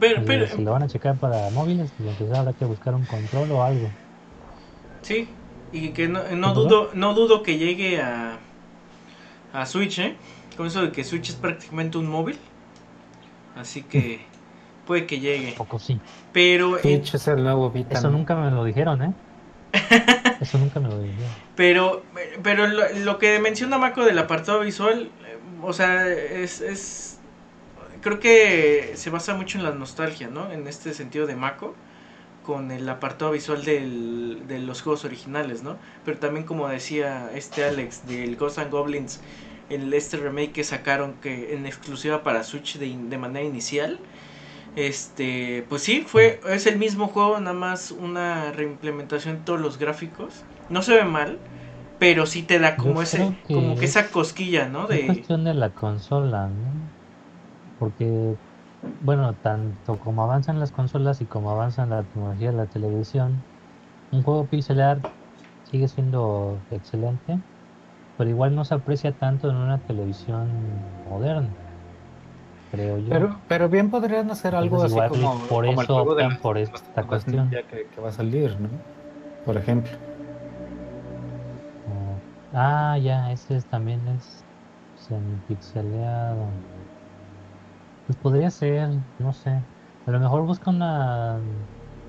Pero, Y pero, si lo van a checar para móviles, pues entonces habrá que buscar un control o algo. sí, y que no, no dudo, no dudo que llegue a, a Switch, ¿eh? Con eso de que Switch es prácticamente un móvil. Así que puede que llegue. Poco sí. Pero, Twitch es el nuevo Vita. Eso nunca me lo dijeron, ¿eh? Eso nunca me lo dijeron. pero, pero lo, lo que menciona Mako del apartado visual, eh, o sea, es, es, creo que se basa mucho en la nostalgia, ¿no? En este sentido de Mako, con el apartado visual del, de los juegos originales, ¿no? Pero también como decía este Alex del Ghosts and Goblins, el este remake que sacaron que en exclusiva para Switch de, de manera inicial. Este, pues sí, fue es el mismo juego, nada más una reimplementación de todos los gráficos. No se ve mal, pero sí te da como Yo ese que como que es- esa cosquilla, ¿no? Es De cuestión de la consola, ¿no? Porque, bueno, tanto como avanzan las consolas y como avanza la tecnología de la televisión, un juego pixelar sigue siendo excelente, pero igual no se aprecia tanto en una televisión moderna, creo yo. Pero, pero bien podrían hacer algo Entonces, así igual como, por como eso optan por esta cuestión. Que, que va a salir, ¿no? Por ejemplo. Ah, ah, ya, ese es- también es semipixeleado. Pues podría ser, no sé. A lo mejor busca una.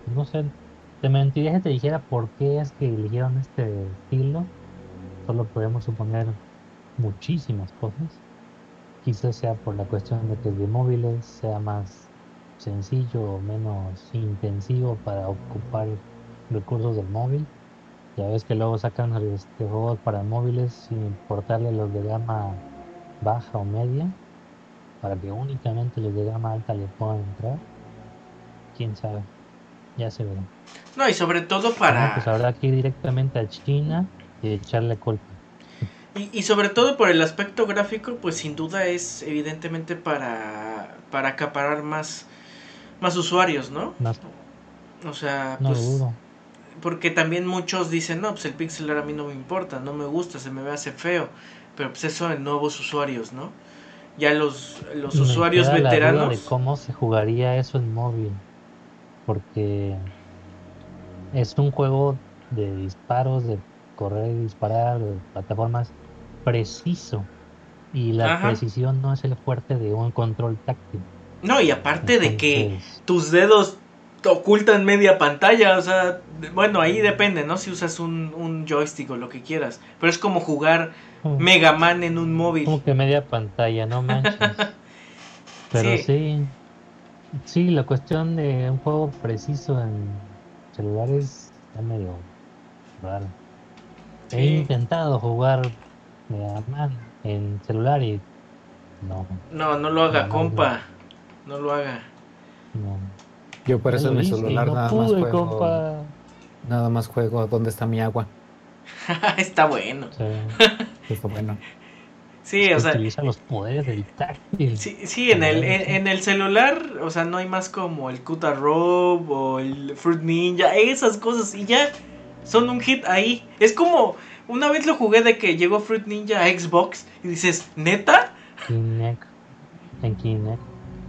No sé. Te mentiría si te dijera por qué es que eligieron este estilo. Solo podemos suponer muchísimas cosas. Quizás sea por la cuestión de que es de móviles, sea más sencillo o menos intensivo para ocupar recursos del móvil. Ya ves que luego sacan este, juegos para móviles sin importarle los de gama baja o media, para que únicamente los de gama alta le puedan entrar. Quién sabe, ya se verá. no y sobre todo para pues habrá que ir directamente a China y echarle culpa. Y, y sobre todo por el aspecto gráfico, pues sin duda es evidentemente para, para acaparar más, más usuarios, ¿no? No, O sea, no pues dudo. porque también muchos dicen, no, pues el pixel a mí no me importa, no me gusta, se me ve hace feo, pero pues eso en nuevos usuarios, ¿no? Ya los, los Me usuarios queda la duda veteranos... de cómo se jugaría eso en móvil. Porque es un juego de disparos, de correr y disparar, plataformas preciso. Y la Ajá. precisión no es el fuerte de un control táctil. No, y aparte de que tus dedos te ocultan media pantalla, o sea, bueno, ahí depende, ¿no? Si usas un, un joystick o lo que quieras, pero es como jugar Mega Man en un móvil. Como que media pantalla, no manches. Pero Sí. sí. sí, la cuestión de un juego preciso en celulares está medio raro. He Sí. intentado jugar Mega Man en celular y no, No, no lo haga, No, compa. No lo haga. no. Yo por eso en mi celular no nada más pude, juego. compa. Nada más juego ¿Dónde está mi agua? Está bueno. Sea, Está bueno. Sí, es o sea, utiliza los poderes del táctil. sí, sí en, el, en, en el celular, o sea, no hay más como el Kuta Rob o el Fruit Ninja, esas cosas, y ya son un hit ahí. Es como, una vez lo jugué de que llegó Fruit Ninja a Xbox y dices, ¿neta? Kinect, en Kinect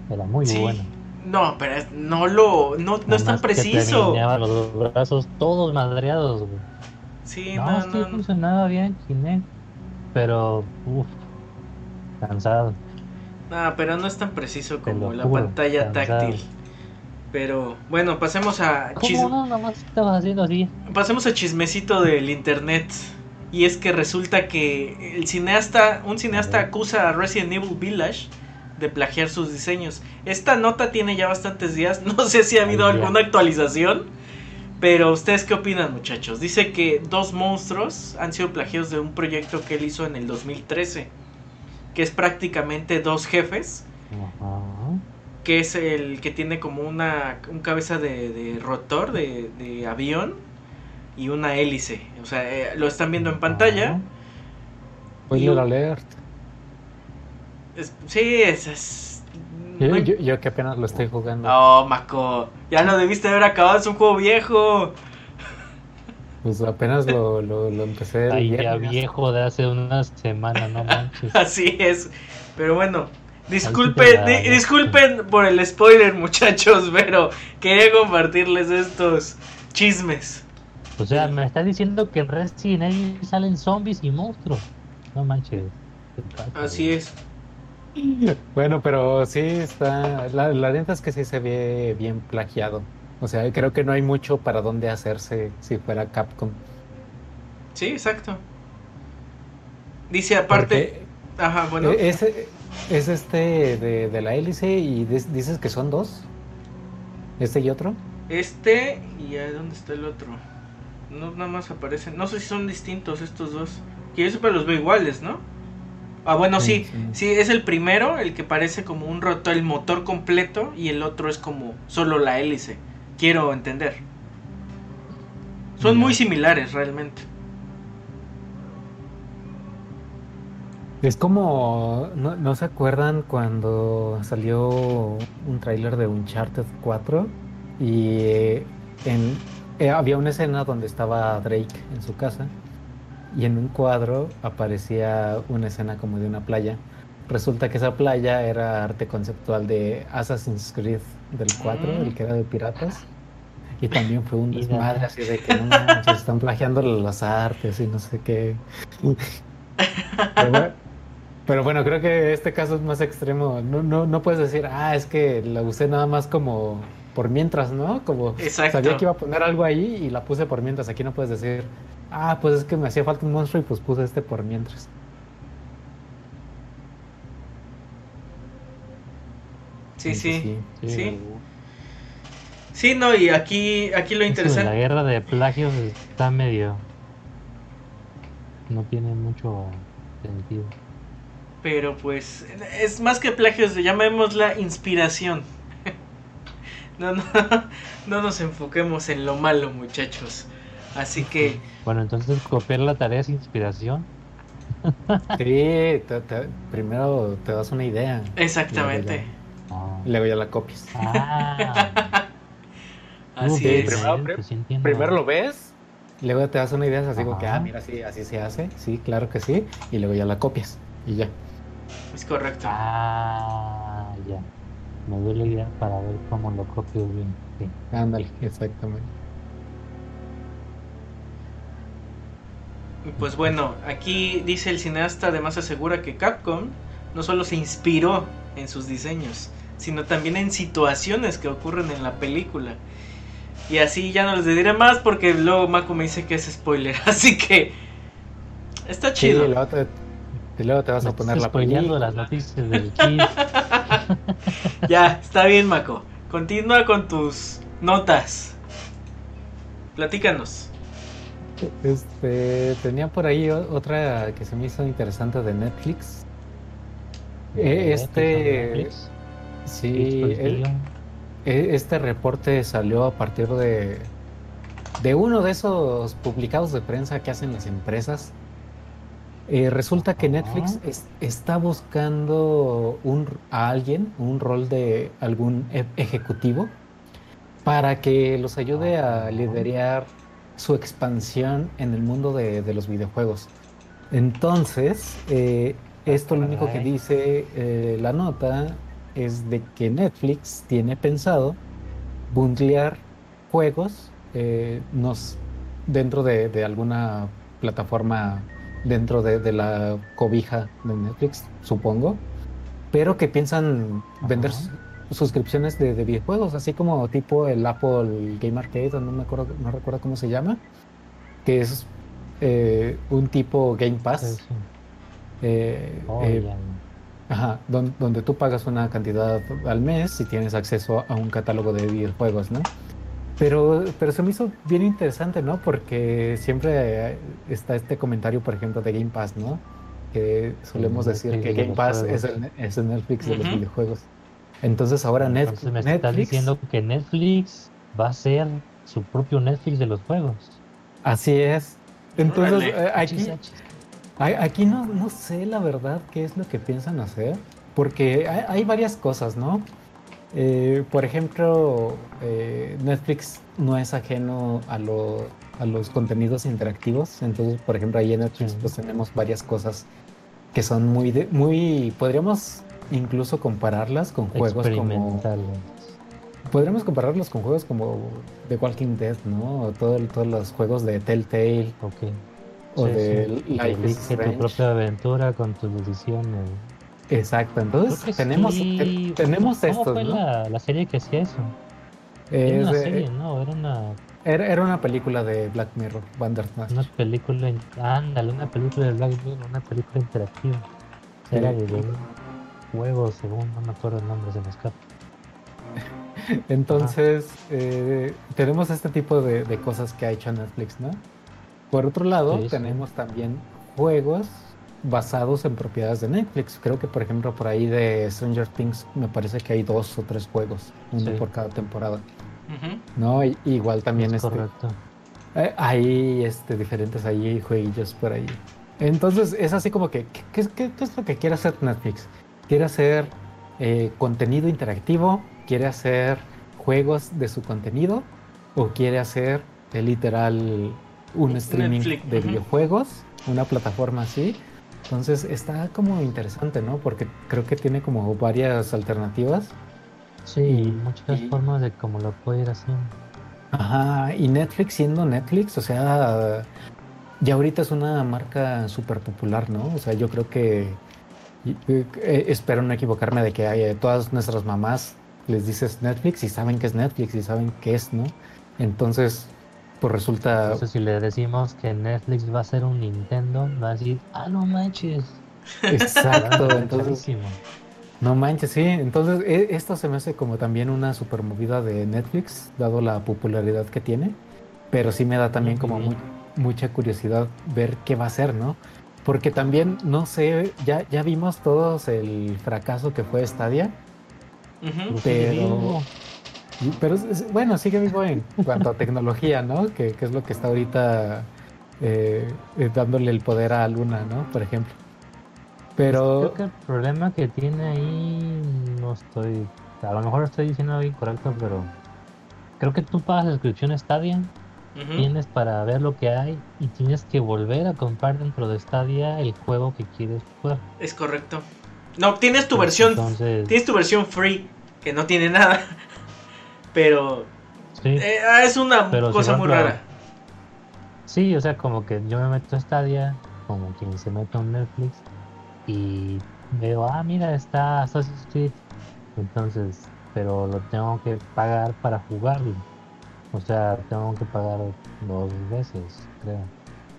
era muy Sí, bueno. No, pero es- no lo, no, no es tan que te preciso. alineaba los brazos todos madreados, güey. Sí, No, no, sí no, no. funcionaba bien Kinect, pero uff, cansado. No, pero no es tan preciso como la juro, pantalla cansado. táctil. Pero bueno, pasemos a ¿Cómo no? Nada más estabas haciendo así. Pasemos a chismecito del internet. Y es que resulta que el cineasta, un cineasta acusa a Resident Evil Village de plagiar sus diseños. Esta nota tiene ya bastantes días, no sé si ha habido Ay, alguna actualización, pero ustedes qué opinan muchachos? Dice que dos monstruos han sido plagiados de un proyecto que él hizo en el 2013, que es prácticamente dos jefes, Ajá. Que es el que tiene como una un cabeza de, de rotor de, de avión y una hélice. O sea, eh, lo están viendo en pantalla. Ajá. Spoiler Y- alert. Es- sí, es... es- Yo, yo- yo que apenas lo estoy jugando. Oh, Mako, ya lo debiste haber acabado, es un juego viejo. Pues apenas lo, lo, lo empecé ya viejo de hace unas semanas, no manches. Así es. Pero bueno, disculpen, di- disculpen por el spoiler, muchachos, pero quería compartirles estos chismes. O sea, me estás diciendo que en Resident Evil salen zombies y monstruos. No manches. ¿Qué pasa, Así es. Bueno, pero sí está. La, la neta es que sí se ve bien plagiado. O sea, creo que no hay mucho para dónde hacerse si fuera Capcom. Sí, exacto. Dice aparte, Porque ajá, bueno, e- es, es este de, de la hélice y dices que son dos. Este y otro. este y ahí dónde está el otro. No nada más aparecen, no sé si son distintos estos dos. Que yo sepa los veo iguales, ¿no? Ah, bueno, sí, Sí, sí. sí, es el primero, el que parece como un rotor, el motor completo, y el otro es como solo la hélice. Quiero entender. Son muy similares realmente. Es como, ¿no, no se acuerdan cuando salió un tráiler de Uncharted 4? Y eh, en, eh, había una escena donde estaba Drake en su casa y en un cuadro aparecía una escena como de una playa. Resulta que esa playa era arte conceptual de Assassin's Creed del 4, Mm. el que era de piratas. Y también fue un desmadre así de que no manches, están plagiando los artes y no sé qué. Pero bueno, pero bueno, creo que este caso es más extremo. No, no, no puedes decir, ah, es que la usé nada más como por mientras, ¿no? Como Exacto. sabía que iba a poner algo ahí y la puse por mientras. Aquí no puedes decir, ah, pues es que me hacía falta un monstruo y pues puse este por mientras. Sí, Entonces, sí. Sí. güey. Sí, no, y aquí, aquí lo de la interesante. guerra de plagios está medio. No tiene mucho sentido. Pero pues es más que plagios, llamémosla inspiración. No, no, no nos enfoquemos en lo malo, muchachos. Así que, Bueno, entonces copiar la tarea es inspiración. Sí, te- te- primero te das una idea, exactamente. Y luego ya la copias. Ah, Así uh, es. primero- pues sí entiendo. Primero lo ves, luego te das una idea, así como que, ah, mira, sí, así se hace, sí, claro que sí, y luego ya la copias, y ya. Es correcto. Ah, ya. Me duele ya para ver cómo lo copio bien. Sí. Ándale, exactamente. Y Pues bueno, aquí dice el cineasta, además asegura que Capcom no solo se inspiró en sus diseños, sino también en situaciones que ocurren en la película. Y así ya no les diré más porque luego Mako me dice que es spoiler. Así que está Sí, chido. y luego te, y luego te vas a poner la película. las noticias del. Ya, está bien, Mako. Continúa con tus notas. Platícanos. Este, tenía por ahí otra que se me hizo interesante de Netflix. Eh, Este, Netflix, sí, Netflix, el- tío. e- este reporte salió a partir de, de uno de esos publicados de prensa que hacen las empresas. Eh, resulta que. Netflix es- está buscando un, a alguien, un rol de algún e- ejecutivo, para que los ayude a liderar su expansión en el mundo de, de los videojuegos. Entonces, eh, esto lo único que dice eh, la nota es de que Netflix tiene pensado bundlear juegos nos, dentro de, de alguna plataforma dentro de, de la cobija de Netflix, supongo, pero que piensan vender suscripciones de, videojuegos, así como tipo el Apple Game Arcade, no me acuerdo, no recuerdo cómo se llama, que es eh, un tipo Game Pass. Eh, oh, ajá, donde, tú pagas una cantidad al mes y tienes acceso a un catálogo de videojuegos, ¿no? Pero, pero se me hizo bien interesante, ¿no? Porque siempre está este comentario, por ejemplo, de Game Pass, ¿no? Que solemos decir que Game Pass es el, es el, Netflix de los videojuegos. Entonces ahora Netflix... me estás diciendo que Netflix va a ser su propio Netflix de los juegos. Así es. Entonces, eh, aquí, aquí no, no sé la verdad qué es lo que piensan hacer, porque hay varias cosas, ¿no? Eh, por ejemplo, eh, Netflix no es ajeno a, a, los contenidos interactivos. Entonces, por ejemplo, ahí en Netflix pues, tenemos varias cosas que son muy, muy, podríamos incluso compararlas con juegos como... Podríamos compararlos con juegos como The Walking Dead, ¿no? todo, todos los juegos de Telltale. O de Life is tu propia aventura con tus decisiones. Exacto, entonces tenemos, tenemos esto. ¿Cómo fue la, serie que hacía eso? era una serie, ¿no? Era una... Era, una película de Black Mirror, Bandersnatch. Una película, ándale, una película de Black Mirror, una película interactiva. Era de, un juego, según, no me acuerdo el nombre, se me escapa. Entonces, eh, tenemos este tipo de, cosas que ha hecho Netflix, ¿no? Por otro lado, tenemos también juegos basados en propiedades de Netflix. Creo que, por ejemplo, por ahí de Stranger Things me parece que hay dos o tres juegos, uno por cada temporada. No, igual también es este, correcto. Eh, hay este, diferentes ahí jueguillos por ahí. Entonces es así como que, ¿qué, es lo que quiere hacer Netflix? Quiere hacer eh, contenido interactivo, quiere hacer juegos de su contenido o quiere hacer eh, literal un streaming de videojuegos, una plataforma así entonces está como interesante, ¿no? Porque creo que tiene como varias alternativas. Sí, y, muchas formas de cómo lo puede ir haciendo. Ajá, y Netflix siendo Netflix, o sea, ya ahorita es una marca súper popular, ¿no? O sea, yo creo que, eh, espero no equivocarme de que hay, todas nuestras mamás les dices Netflix y saben que es Netflix y saben qué es, ¿no? Entonces, pues resulta... Entonces si le decimos que Netflix va a ser un Nintendo, va a decir, ah, no manches. Exacto, entonces... No manches, sí. Entonces, e, esto se me hace como también una super movida de Netflix, dado la popularidad que tiene. Pero sí me da también como mucha curiosidad ver qué va a ser, ¿no? Porque también, no sé, ya, ya vimos todos el fracaso que fue Stadia. Pero, pero bueno, sigue vivo en cuanto a tecnología, ¿no? Que, es lo que está ahorita eh, eh, dándole el poder a Luna, ¿no? Por ejemplo. Pero... Creo que el problema que tiene ahí, no estoy... A lo mejor estoy diciendo algo incorrecto, pero creo que tú pagas la suscripción Stadia, tienes para ver lo que hay y tienes que volver a comprar dentro de Stadia el juego que quieres jugar. Es correcto. No, tienes tu pues versión, tienes tu versión free, que no tiene nada. Pero eh, ah, es una cosa muy rara. Sí, o sea, como que yo me meto a Stadia, como quien se mete a un Netflix, y veo, ah, mira, está Assassin's Creed. Entonces, pero lo tengo que pagar para jugarlo. O sea, tengo que pagar dos veces, creo.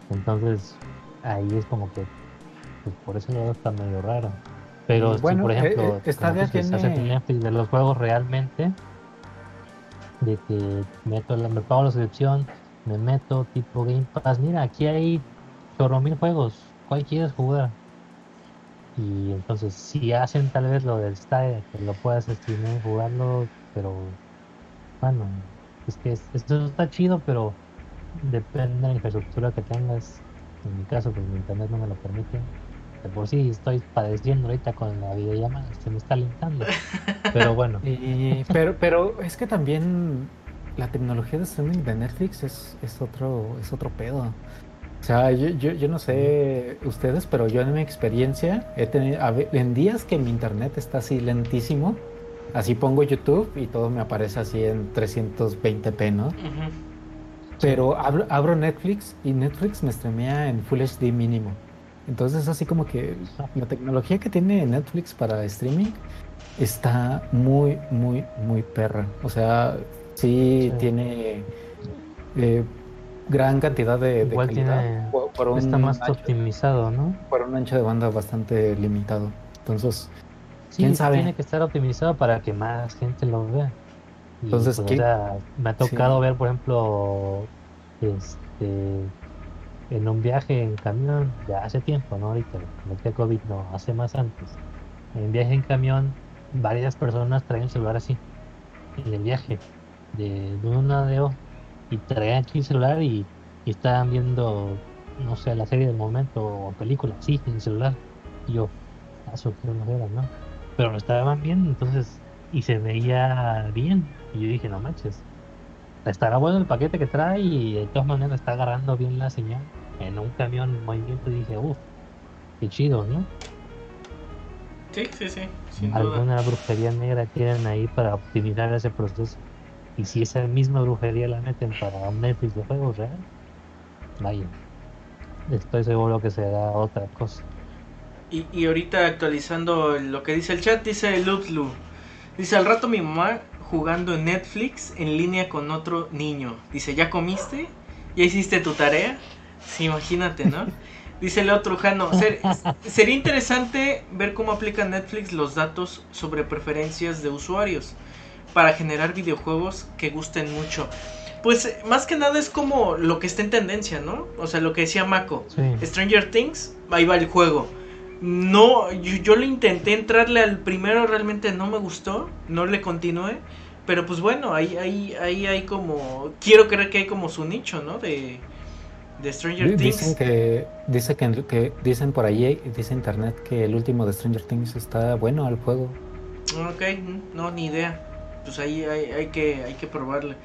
Entonces, ahí es como que, pues por eso lado está medio raro. Pero bueno, por ejemplo, eh, Stadia tiene... Netflix de los juegos realmente, de que meto me pago la suscripción, me meto tipo Game Pass, mira, aquí hay chorro mil juegos, ¿cuál quieres jugar? Y entonces si hacen tal vez lo del style, que lo puedas streamar y jugarlo, pero bueno, es que esto está chido, pero depende de la infraestructura que tengas. En mi caso, pues mi internet no me lo permite de por sí estoy padeciendo ahorita con la videollamada, se me está alentando. Pero bueno. pero, pero es que también la tecnología de streaming de Netflix es, es otro, es otro pedo. O sea, yo, yo, no sé ustedes, pero yo en mi experiencia he tenido, en días que mi internet está así lentísimo, así pongo YouTube y todo me aparece así en 320p, ¿no? Pero abro, abro Netflix y Netflix me streamea en Full HD mínimo. Entonces así como que la tecnología que tiene Netflix para streaming está muy, muy, muy perra. O sea, sí, tiene eh, gran cantidad de, Igual tiene, por, está más optimizado, ¿no? Por un ancho de banda bastante limitado. Entonces, ¿quién sabe? Tiene que estar optimizado para que más gente lo vea. Entonces, pues, me ha tocado ver, por ejemplo, este, en un viaje en camión, ya hace tiempo, ¿no? Ahorita, como que COVID no, hace más antes. En viaje en camión, varias personas traen el celular así, en el viaje, de, una de y traían aquí el celular y, y, estaban viendo, no sé, la serie del momento o película, sí, en el celular. Y yo, eso que no era, ¿no? Pero lo estaban viendo, entonces, y se veía bien. Y yo dije, no manches, estará bueno el paquete que trae y de todas maneras está agarrando bien la señal en un camión en movimiento. Y dije, uff, qué chido, ¿no? Sí, sí, sí. Alguna brujería negra tienen ahí para optimizar ese proceso. Y si esa misma brujería la meten para un Netflix de juegos real, vaya. Estoy seguro que será otra cosa. Y, y ahorita actualizando lo que dice el chat, dice Luplu. Dice al rato mi mamá jugando en Netflix en línea con otro niño. Dice, ¿ya comiste? ¿Ya hiciste tu tarea? Sí, imagínate, ¿no? Dice el otro Jano, sería interesante ver cómo aplica Netflix los datos sobre preferencias de usuarios para generar videojuegos que gusten mucho. Pues más que nada es como lo que está en tendencia, ¿no? O sea, lo que decía Mako. Stranger Things, ahí va el juego. No, yo, yo le intenté entrarle al primero, realmente no me gustó, no le continué. Pero pues bueno, ahí, ahí, ahí hay como, quiero creer que hay como su nicho, ¿no? De, de Stranger Things. Dicen que, dice que, que, dicen por ahí, dice internet que el último de Stranger Things está bueno al juego. Ok, no, ni idea. Pues ahí hay, hay que, hay que probarle.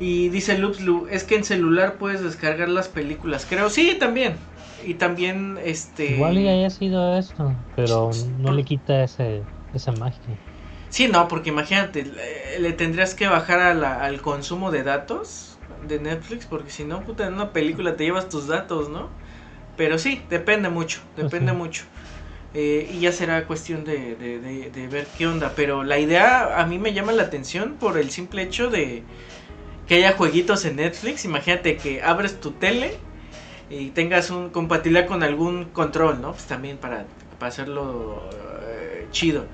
Y dice Lupslu, es que en celular puedes descargar las películas. Creo, sí, también. Y también, este... Igual y haya sido eso, pero no le quita ese, esa magia. Sí, no, porque imagínate, le, tendrías que bajar al consumo de datos de Netflix, porque si no, puta, en una película te llevas tus datos, ¿no? Pero sí, depende mucho, depende mucho. Eh, y ya será cuestión de, de, ver qué onda. Pero la idea a mí me llama la atención por el simple hecho de que haya jueguitos en Netflix. Imagínate que abres tu tele y tengas un compatibilidad con algún control, ¿no? Pues también para, para hacerlo eh, chido.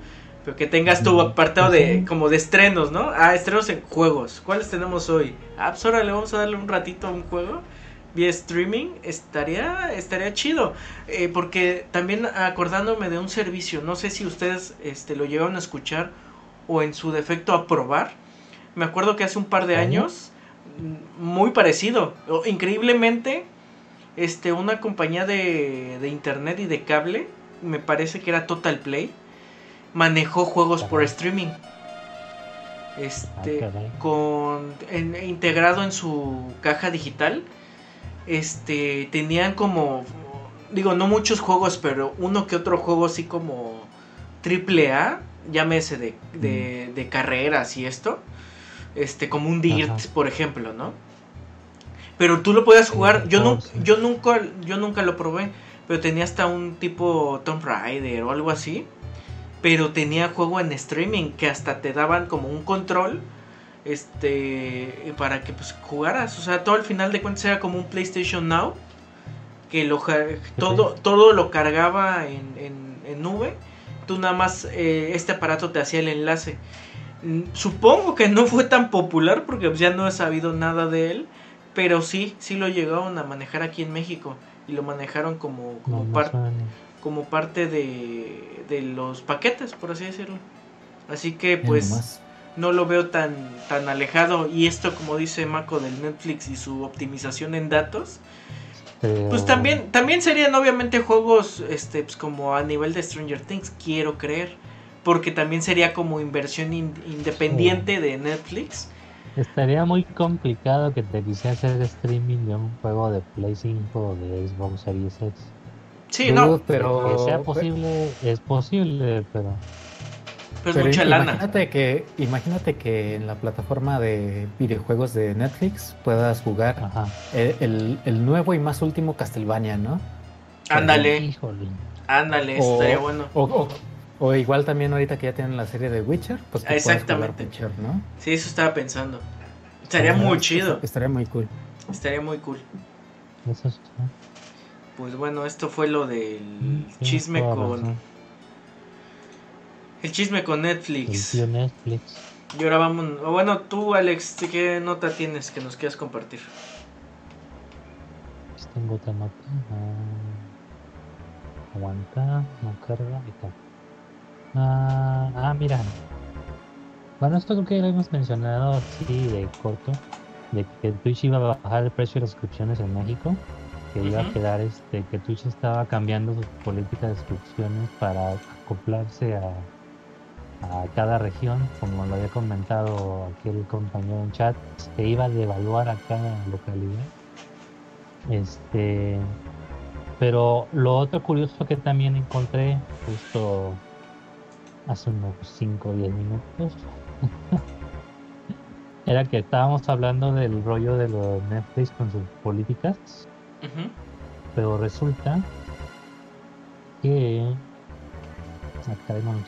Pero que tengas tu apartado de como de estrenos, ¿no? Ah, estrenos en juegos. ¿Cuáles tenemos hoy? Ah, pues ahora le vamos a darle un ratito a un juego vía streaming. Estaría, estaría chido. Eh, porque también acordándome de un servicio, no sé si ustedes este, lo llegaron a escuchar o en su defecto a probar. Me acuerdo que hace un par de años, muy parecido. Increíblemente, este, una compañía de, de internet y de cable, me parece que era Total Play manejó juegos por streaming. Este, ah, con integrado en su caja digital, este, tenían como, digo, no muchos juegos, pero uno que otro juego así como triple A, llámese de, de, mm. de, carreras y esto, este, como un Dirt, por ejemplo, ¿no? Pero tú lo puedes jugar, yo, no, yo, nunca, yo nunca lo probé, pero tenía hasta un tipo Tomb Raider o algo así pero tenía juego en streaming que hasta te daban como un control este para que pues jugaras. O sea todo al final de cuentas era como un PlayStation Now que lo todo todo lo cargaba en, en, nube. Tú nada más eh, este aparato te hacía el enlace. Mm, supongo que no fue tan popular porque pues, ya no he sabido nada de él pero sí sí lo llegaron a manejar aquí en México y lo manejaron como, como parte como parte de, de los paquetes, por así decirlo. Así que pues no lo veo tan, tan alejado. Y esto, como dice Mako del Netflix y su optimización en datos, pues también, también serían obviamente juegos este, pues, como a nivel de Stranger Things, quiero creer. Porque también sería como inversión independiente de Netflix. Estaría muy complicado que te quisiera hacer streaming de un juego de Play 5 o de Xbox Series X. Sí, no. Pero, que sea posible, es posible, pero. Pero, mucha lana. Imagínate que, imagínate que en la plataforma de videojuegos de Netflix puedas jugar el, el, nuevo y más último Castlevania, ¿no? Ándale. Híjole. Ándale, O- estaría bueno. O, o- o igual también ahorita que ya tienen la serie de Witcher, pues que Exactamente. Witcher, ¿no? Sí, eso estaba pensando. Estaría muy chido. Estaría muy cool. Estaría muy cool. Eso es. Pues bueno, esto fue lo del Tienes chisme con razón. el chisme con Netflix. Y ahora vamos, o bueno, tú Alex, ¿qué nota tienes que nos quieras compartir? Pues tengo otra nota. Ah, aguanta, no carga. Ahí está. Ah, ah, mira. Bueno, esto creo que ya lo hemos mencionado así de corto. De que Twitch iba a bajar el precio de las suscripciones en México. Que iba a quedar este. Que Twitch estaba cambiando sus políticas de suscripciones para acoplarse a, a cada región. Como lo había comentado aquel compañero en chat. Se iba a devaluar a cada localidad. Este, pero lo otro curioso que también encontré justo hace unos 5 o 10 minutos era que estábamos hablando del rollo de los Netflix con sus políticas, Pero resulta que acá no.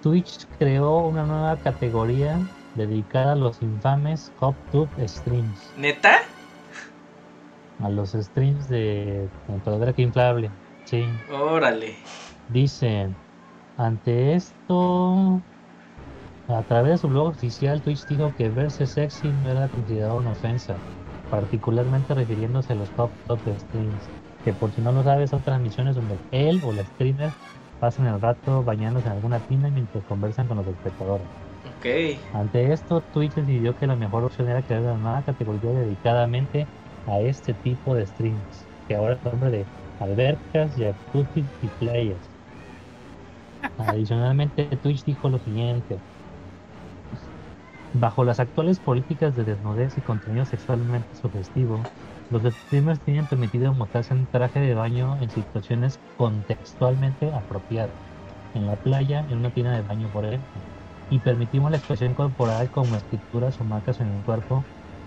Twitch creó una nueva categoría dedicada a los infames HopTube Streams. ¿Neta? a los streams de computadora que inflable. Sí, Órale. dice, ante esto, a través de su blog oficial, Twitch dijo que verse sexy no era considerado una ofensa, particularmente refiriéndose a los top top streams, que por si no lo sabes son transmisiones donde él o la streamer pasan el rato bañándose en alguna tina mientras conversan con los espectadores. Ok. Ante esto, Twitch decidió que la mejor opción era crear una nueva categoría dedicadamente a este tipo de streams, que ahora es el nombre de albercas, jacuzzi y playas. Adicionalmente, Twitch dijo lo siguiente. Bajo las actuales políticas de desnudez y contenido sexualmente sugestivo, los streamers tienen permitido mostrarse en traje de baño en situaciones contextualmente apropiadas, en la playa, en una tina de baño, por ejemplo y permitimos la expresión corporal como escrituras o marcas en el cuerpo,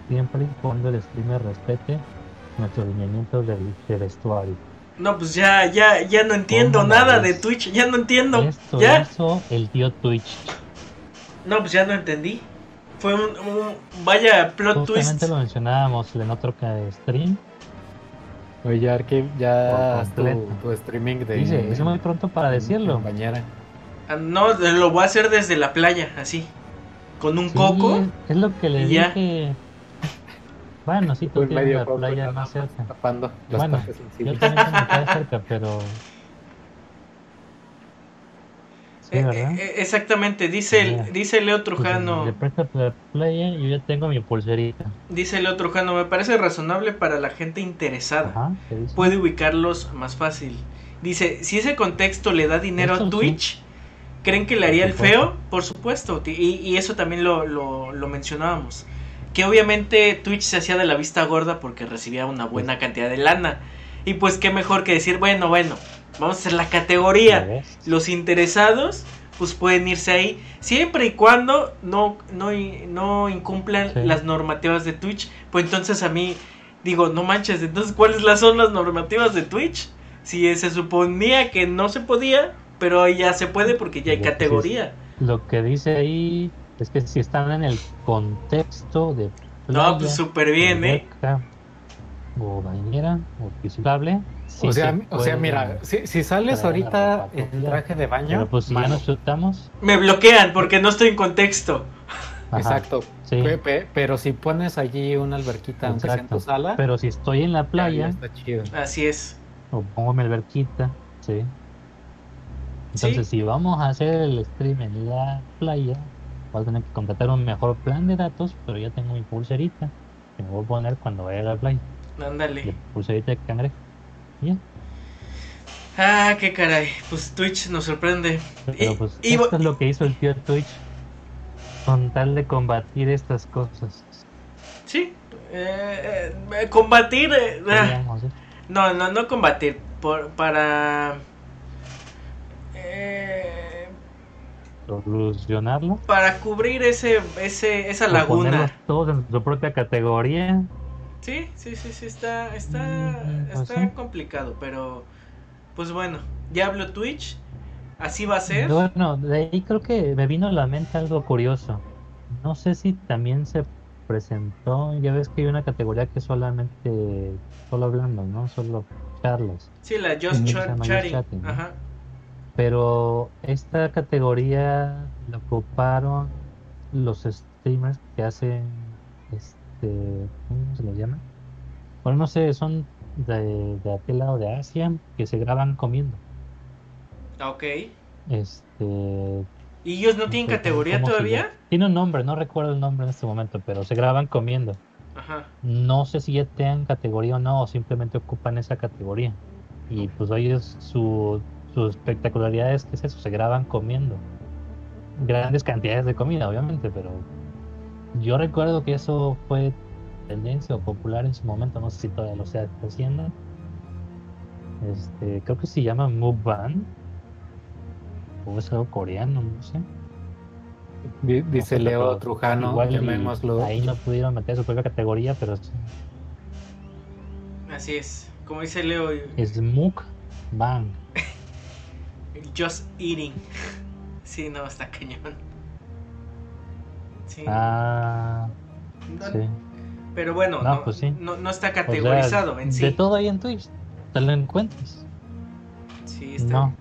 siempre y cuando el streamer respete nuestros lineamientos de, de vestuario. No, pues ya, ya, ya no entiendo ¿Cómo nada la de ves? Twitch, ya no entiendo. Esto ¿Ya? hizo el tío Twitch. No, pues ya no entendí. Fue un, un- vaya plot twist. Justamente lo mencionábamos en otro stream. Oye, ya, Arqui, ya tu, tu streaming de. Dice, es muy pronto para decirlo. en bañera. Ah, No, lo voy a hacer desde la playa, así. Con un Sí, coco. es, lo que le y ya. dije. Bueno, sí, tú tienes la playa más cerca. Tapando las Bueno, Yo también tengo cerca, pero... Sí, Eh, eh, exactamente, dice, el, dice Leo Pues, Trujano. Le prestas la playa y yo ya tengo mi pulserita. Dice Leo Trujano, me parece razonable para la gente interesada. Ajá. Puede ubicarlos más fácil. Dice, si ese contexto le da dinero Eso a sí. Twitch, ¿creen que le haría el feo? Por supuesto. y eso también lo, lo, lo mencionábamos. Que obviamente Twitch se hacía de la vista gorda porque recibía una buena cantidad de lana. Y pues qué mejor que decir, bueno, bueno, vamos a hacer la ¿Ya categoría. Los interesados pues pueden irse ahí siempre y cuando no no no incumplan Sí. las normativas de Twitch pues entonces a mí digo no manches entonces cuáles son las normativas de Twitch si se suponía que no se podía pero ahí ya se puede porque ya hay categoría Lo que dice ahí es que si están en el contexto de no pues súper bien eh alberca, o bañera o piscable. Sí o, sea, o mira, si, si sales ahorita en traje de baño, Pero pues si ya nos chutamos. me bloquean porque no estoy en contexto ajá, Exacto. sí. Pe- pe- pero si pones allí una alberquita, aunque sea en tu sala, Pero si estoy en la ya- ya playa, está chido. así es o pongo mi alberquita, sí. Sí. Entonces, si vamos a hacer el stream en la playa, voy a tener que contratar un mejor plan de datos, pero ya tengo mi pulserita que me voy a poner cuando vaya a la playa. La ándale pulserita de cangrejo. Ah qué caray pues Twitch nos sorprende Pero Y- pues y- esto es lo que hizo el tío Twitch con tal de combatir estas cosas. sí eh, eh, combatir eh, ah. Digamos, ¿eh? No, no, no combatir. Por, para. eh, Solucionarlo. para cubrir ese, ese, esa o laguna. ponerlos todos en su propia categoría. Sí, sí, sí, sí, está, está, Mm, pues está sí. complicado, pero pues bueno, Diablo Twitch, así va a ser. Bueno, de ahí creo que me vino a la mente algo curioso. No sé si también se presentó, ya ves que hay una categoría que solamente, solo hablando, ¿no? Solo charlas. Sí, la Just Just Chatting. Chatting, ¿no? Ajá. Pero esta categoría la ocuparon los streamers que hacen, este, ¿cómo se los llama? Bueno, no sé, son de, de aquel lado de Asia que se graban comiendo. Ah, Ok. Este, ¿Y ellos no tienen categoría ¿cómo se todavía? llama? Tiene un nombre, no recuerdo el nombre en este momento, pero se graban comiendo. Ajá. No sé si ya tengan categoría o no, o simplemente ocupan esa categoría. Y pues hoy es su, su espectacularidad es que es eso, se graban comiendo. Grandes cantidades de comida, obviamente, pero yo recuerdo que eso fue tendencia o popular en su momento, no sé si todavía lo sea haciendo. Este, creo que se llama Mukbang. O es algo coreano, no sé. Dice Leo Trujano, igual y llamémoslo. Ahí no pudieron meter su propia categoría, pero sí. Así es. Como dice Leo, es Mukbang. Just Eating. Sí, no, está cañón. Sí. Ah, No- sí. Pero bueno, No, no, pues sí. no, no está O sea, categorizado en sí. De todo ahí en Twitch, te lo encuentras. Sí, está. No.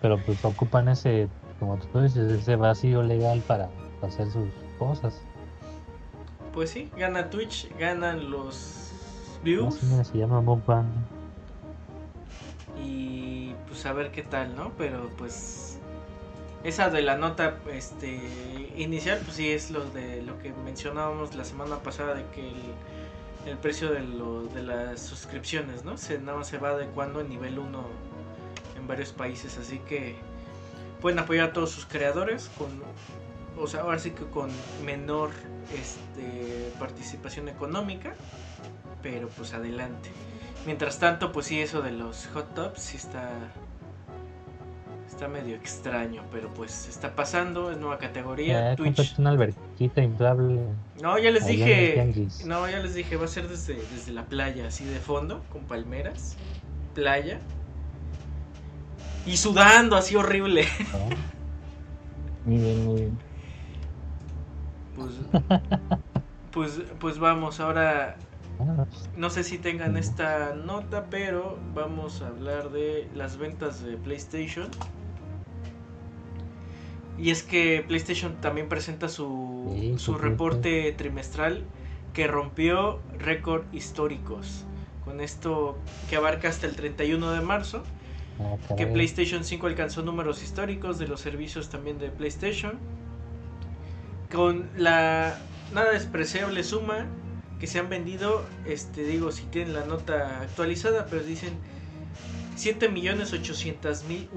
Pero pues ocupan ese, como tú dices, ese vacío legal para hacer sus cosas. Pues sí, gana Twitch, ganan los views se llama y pues a ver qué tal, ¿no? Pero pues esa de la nota este inicial pues sí es lo de lo que mencionábamos la semana pasada de que el, precio de, lo, de las suscripciones, ¿no? Se nada se va adecuando en nivel 1 en varios países, así que pueden apoyar a todos sus creadores con o sea, ahora sí que con menor este participación económica, pero pues adelante. Mientras tanto, pues sí, eso de los hot tubs sí está. Está medio extraño, pero pues está pasando, es nueva categoría. Eh, Twitch. una alberquita inflable. No, ya les dije. No, ya les dije, va a ser desde, desde la playa, así de fondo, con palmeras, playa. Y sudando así horrible. Muy bien, muy bien. Pues, pues, pues vamos, ahora No sé si tengan esta nota, pero vamos a hablar de las ventas de PlayStation. Y es que PlayStation también presenta su, Sí, su reporte trimestral que rompió récord históricos. Con esto que abarca hasta el 31 de marzo, ah, que. PlayStation 5 alcanzó números históricos de los servicios también de PlayStation. Con la nada despreciable suma que se han vendido, este digo si tienen la nota actualizada, pero dicen 7.800.000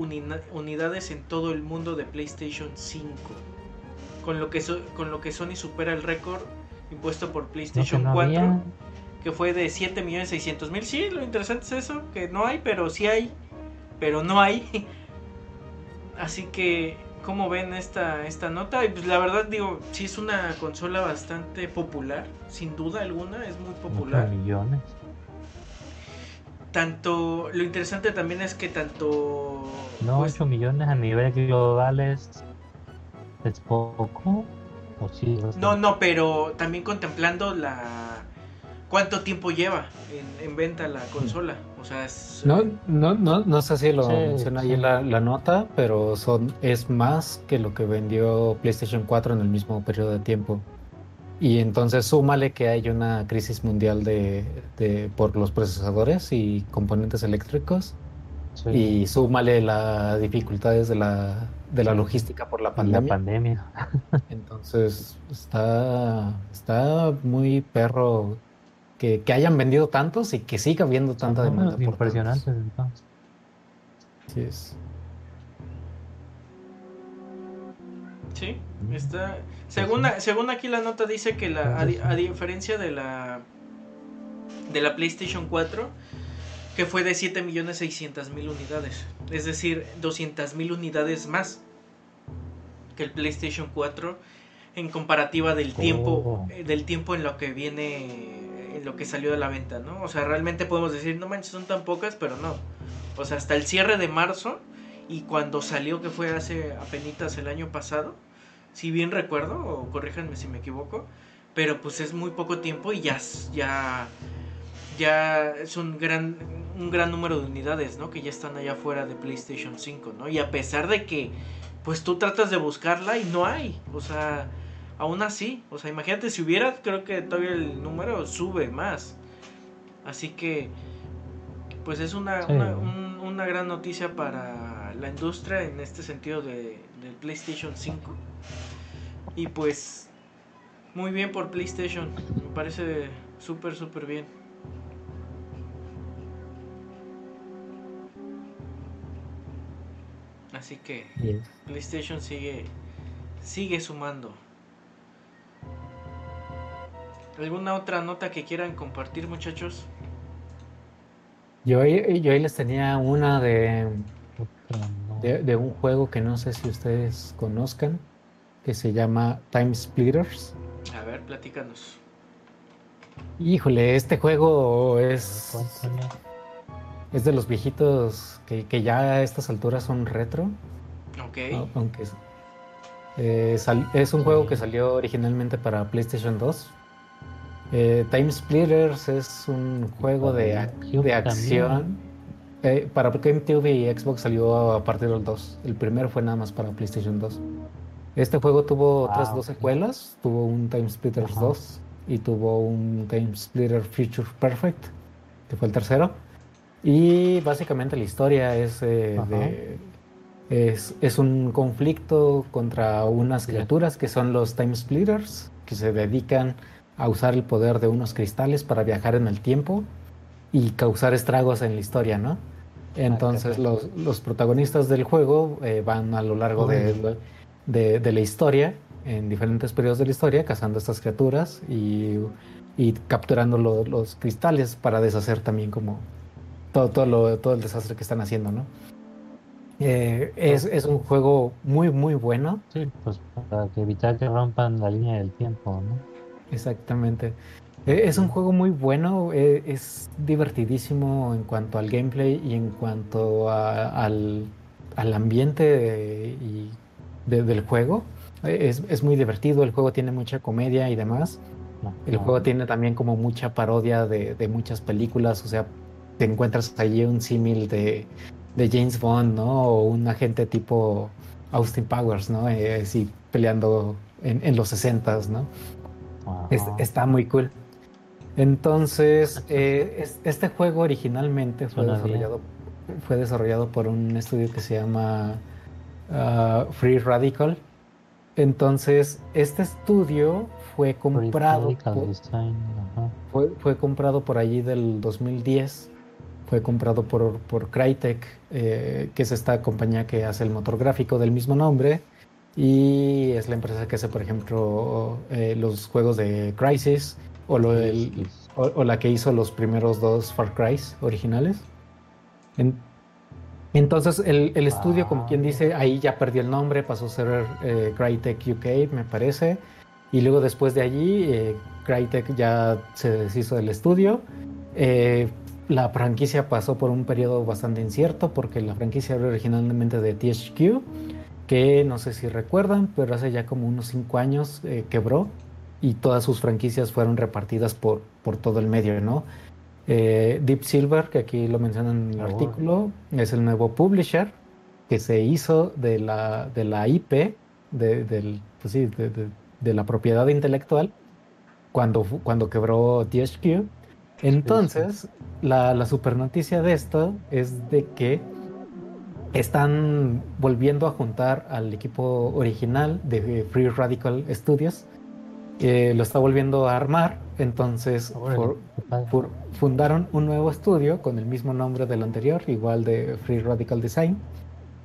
unidades en todo el mundo de PlayStation 5. Con lo que so- con lo que Sony supera el récord impuesto por No, que PlayStation no 4 había. que fue de 7.600.000. Sí, lo interesante es eso, que no hay, pero sí hay, pero no hay. Así que, ¿cómo ven esta, esta nota? Y pues la verdad digo, sí es una consola bastante popular, sin duda alguna, es muy popular. Muchos millones. Tanto, lo interesante también es que tanto... No, pues, 8 millones a nivel global es, es poco. ¿O sí? no, no, pero también contemplando la... ¿Cuánto tiempo lleva en, en venta la consola? O sea, es... No, no, no, no sé si lo Sí, menciona ahí sí. la, la nota, pero son es más que lo que vendió PlayStation 4 en el mismo periodo de tiempo. Y entonces súmale que hay una crisis mundial de, de- por los procesadores y componentes eléctricos Sí. y súmale las dificultades de la, de la logística por la la pandemia. pandemia. Entonces está, está muy perro que, que hayan vendido tantos y que siga habiendo tanta demanda. impresionantes entonces. Así es. Sí, está. Según, según aquí la nota dice que la, a, di- a diferencia de la de la PlayStation 4, que fue de 7.600.000 unidades, es decir, 200.000 unidades más que el PlayStation 4 en comparativa del tiempo Oh. eh, del tiempo en lo que viene en lo que salió de la venta, ¿no? O sea, realmente podemos decir, no manches, son tan pocas, pero no. O sea, hasta el cierre de marzo y cuando salió, que fue hace apenas el año pasado, si bien recuerdo, o corríjanme si me equivoco, pero pues es muy poco tiempo y ya, ya, ya es un gran, un gran número de unidades, ¿no? Que ya están allá fuera de PlayStation 5, ¿no? Y a pesar de que, pues tú tratas de buscarla y no hay, o sea, aún así, o sea, imagínate si hubiera, creo que todavía el número sube más. Así que, pues es una, una, gran noticia para la industria en este sentido de, del PlayStation 5. Y pues muy bien por PlayStation. Me parece súper, súper bien. Así que PlayStation sigue sigue sumando. ¿Alguna otra nota que quieran compartir, muchachos? Yo, yo ahí les tenía una de, de, de, un juego que no sé si ustedes conozcan, que se llama Time Splitters. A ver, platícanos. Híjole, este juego es. Es de los viejitos que, ya a estas alturas son retro. Ok. Aunque eh, es un juego que salió originalmente para PlayStation 2. Eh, Time Splitters es un juego de, de acción. Eh, para GameCube y Xbox salió a partir del 2. El primero fue nada más para PlayStation 2. Este juego tuvo otras ah, dos secuelas. Tuvo un Time Splitters 2 y tuvo un Time Splitter Future Perfect, que fue el tercero. Y básicamente la historia es, eh, de, es, es, un conflicto contra unas criaturas que son los Time Splitters, que se dedican a usar el poder de unos cristales para viajar en el tiempo y causar estragos en la historia, ¿no? Entonces los, los protagonistas del juego eh, van a lo largo de, de, la historia, en diferentes periodos de la historia, cazando estas criaturas y, capturando los cristales para deshacer también como todo, todo, lo, todo el desastre que están haciendo, ¿no? Eh, es, es, un juego muy, muy bueno. Sí, pues para evitar que rompan la línea del tiempo, ¿no? Exactamente. E, es un juego muy bueno, e, es divertidísimo en cuanto al gameplay y en cuanto al, al, ambiente y del juego. Es, es, muy divertido, el juego tiene mucha comedia y demás. El juego tiene también como mucha parodia de, de muchas películas, o sea, te encuentras allí un símil de, de, James Bond, ¿no? O un agente tipo Austin Powers, ¿no? Eh, así peleando en, en los 60 ¿no? está muy cool. Entonces, eh, este juego originalmente fue desarrollado, fue desarrollado por un estudio que se llama Uh, Free Radical. Entonces, este estudio fue comprado. Por, fue, comprado por allí del 2010. Fue comprado por, por Crytek, eh, que es esta compañía que hace el motor gráfico del mismo nombre. Y es la empresa que hace, por ejemplo, eh, los juegos de Crisis o, lo, o, la que hizo los primeros dos Far Cry originales. Entonces el, estudio, como quien dice, ahí ya perdió el nombre, pasó a ser eh, Crytek UK, me parece. Y luego después de allí, eh, Crytek ya se deshizo del estudio. Eh, la franquicia pasó por un periodo bastante incierto porque la franquicia era originalmente de THQ, que no sé si recuerdan, pero hace ya como unos 5 años eh, quebró y todas sus franquicias fueron repartidas por, por todo el medio, ¿no? Eh, Deep Silver, que aquí lo mencionan en el oh. artículo, es el nuevo publisher que se hizo de la, de la IP, de, del, pues sí, de, la propiedad intelectual, cuando, cuando quebró THQ. Entonces, La, la super noticia de esto es de que están volviendo a juntar al equipo original de Free Radical Studios lo está volviendo a armar. Entonces fundaron un nuevo estudio con el mismo nombre del anterior, igual de Free Radical Design,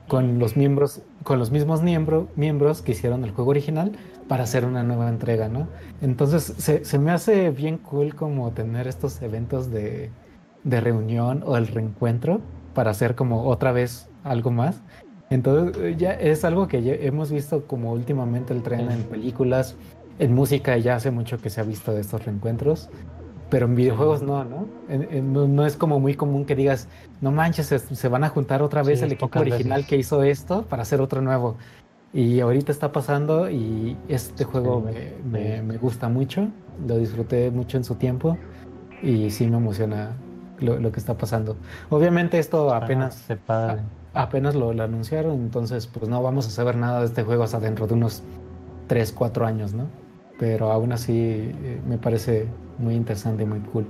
con los miembros, con los mismos miembros que hicieron el juego original para hacer una nueva entrega, ¿no? Entonces se, me hace bien cool como tener estos eventos de, de reunión o el reencuentro para hacer como otra vez algo más. Entonces ya es algo que hemos visto como últimamente el tren en películas en música ya hace mucho que se ha visto de estos reencuentros. pero en videojuegos no, ¿no? no, es como muy común que digas, no manches, se, van a juntar otra vez el equipo original que hizo esto para hacer otro nuevo. Y ahorita está pasando y este juego me, me, gusta mucho, lo disfruté mucho en su tiempo y sí me emociona lo, que está pasando. Obviamente esto apenas, apenas lo, anunciaron, entonces pues no vamos a saber nada de este juego hasta dentro de unos 3, 4 años, ¿no? Pero aún así eh, me parece muy interesante y muy cool.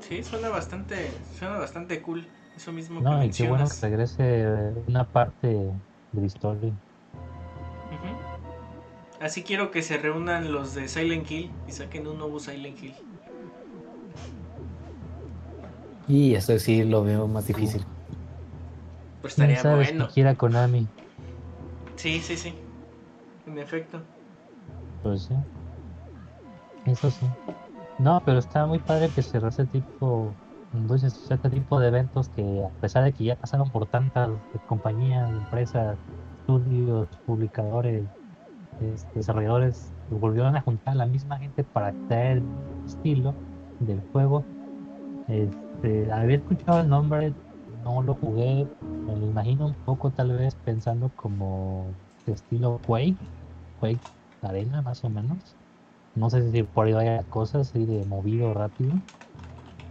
Sí, suena bastante, suena bastante cool. Eso mismo no, y qué bueno que regrese una parte de la historia. Así quiero que se reúnan los de Silent Hill y saquen un nuevo Silent Hill. Y eso sí lo veo más difícil. Pues estaría bueno. quiera Konami. Sí, sí, sí. En efecto. Pues sí. Eso sí. No, pero está muy padre que se ese tipo, este tipo de eventos que a pesar de que ya pasaron por tantas compañías, empresas, estudios, publicadores, este, desarrolladores volvieron a juntar a la misma gente para traer el estilo del juego. Este, había escuchado el nombre, no lo jugué, me lo imagino un poco tal vez pensando como estilo Quake, Quake Arena más o menos. No sé si por ahí vaya cosas así de movido rápido,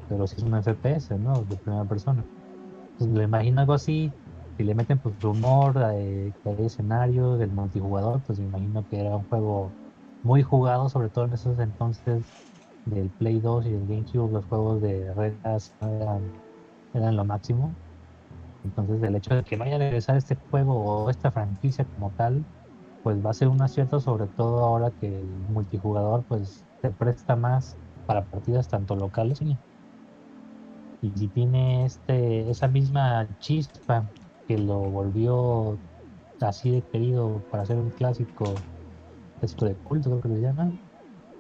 pero si es un FPS, ¿no? De primera persona. Pues le imagino algo así, si le meten pues rumor, que hay escenarios, del multijugador, pues me imagino que era un juego muy jugado, sobre todo en esos entonces del Play 2 y del GameCube, los juegos de retas eran, eran lo máximo. Entonces el hecho de que vaya a regresar este juego o esta franquicia como tal, pues va a ser un acierto, sobre todo ahora que el multijugador pues se presta más para partidas tanto locales y si tiene este esa misma chispa que lo volvió así de querido para hacer un clásico esto de culto creo que le llaman.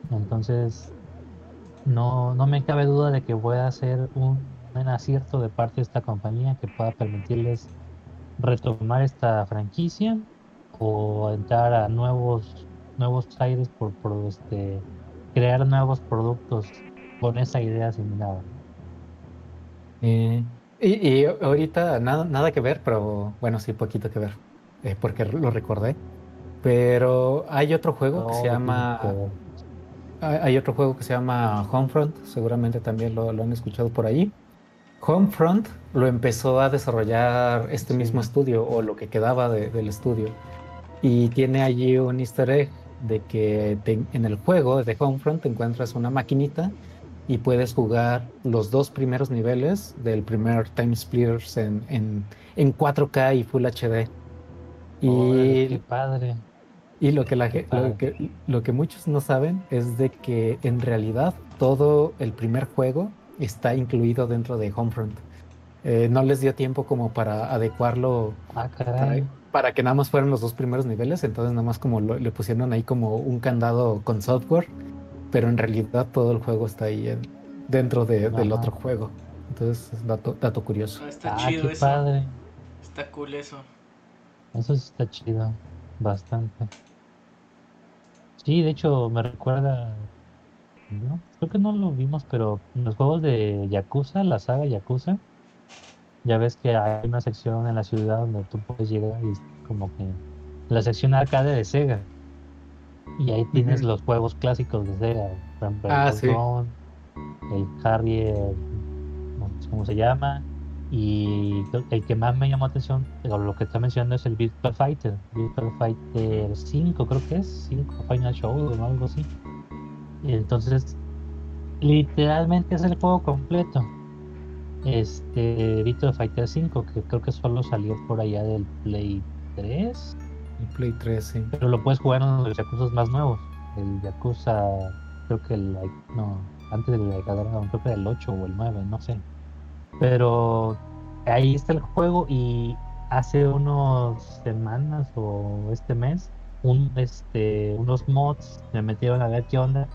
Entonces no, no me cabe duda de que pueda ser un buen acierto de parte de esta compañía que pueda permitirles retomar esta franquicia o entrar a nuevos nuevos aires por, por este crear nuevos productos con esa idea similar eh, y, ahorita nada, nada que ver, pero bueno, sí, poquito que ver, eh, porque lo recordé. Pero hay otro juego que se llama... Hay otro juego que se llama Homefront, seguramente también lo, han escuchado por ahí. Homefront lo empezó a desarrollar este mismo estudio o lo que quedaba del estudio. Y tiene allí un easter egg de que en el juego de Homefront te encuentras una maquinita y puedes jugar los dos primeros niveles del primer Time Splitters en, en, en 4K y Full HD. Y, qué padre. Y lo que, la, lo que, lo que muchos no saben es de que en realidad todo el primer juego está incluido dentro de Homefront. Eh, no les dio tiempo como para adecuarlo ah, para, que nada más fueran los dos primeros niveles, entonces nada más como le pusieron ahí como un candado con software pero en realidad todo el juego está ahí dentro del otro juego. Entonces, dato, dato curioso. Ah, está ah, chido eso. Padre. Está cool eso. Eso sí está chido, bastante. Sí, de hecho me recuerda, ¿no? creo que no lo vimos, pero en los juegos de Yakuza, la saga Yakuza, ya ves que hay una sección en la ciudad donde tú puedes llegar y como que la sección arcade de Sega y ahí tienes los juegos clásicos de Sega. Ah, sí. El Harrier, no sé cómo se llama. Y el que más me llamó atención, lo que está mencionando es el Virtual Fighter. Virtual Fighter 5, creo que es. 5 Final Show o algo así. Y entonces, literalmente es el juego completo. Este Virtual Fighter 5, que creo que solo salió por allá del Play 3 el Play 3, sí. Pero lo puedes jugar en los Yakuza más nuevos. El Yakuza, creo que el. No, antes del creo que el 8 o el 9, no sé. Pero ahí está el juego y hace unos semanas o este mes, un, este, unos mods me metieron a ver qué onda.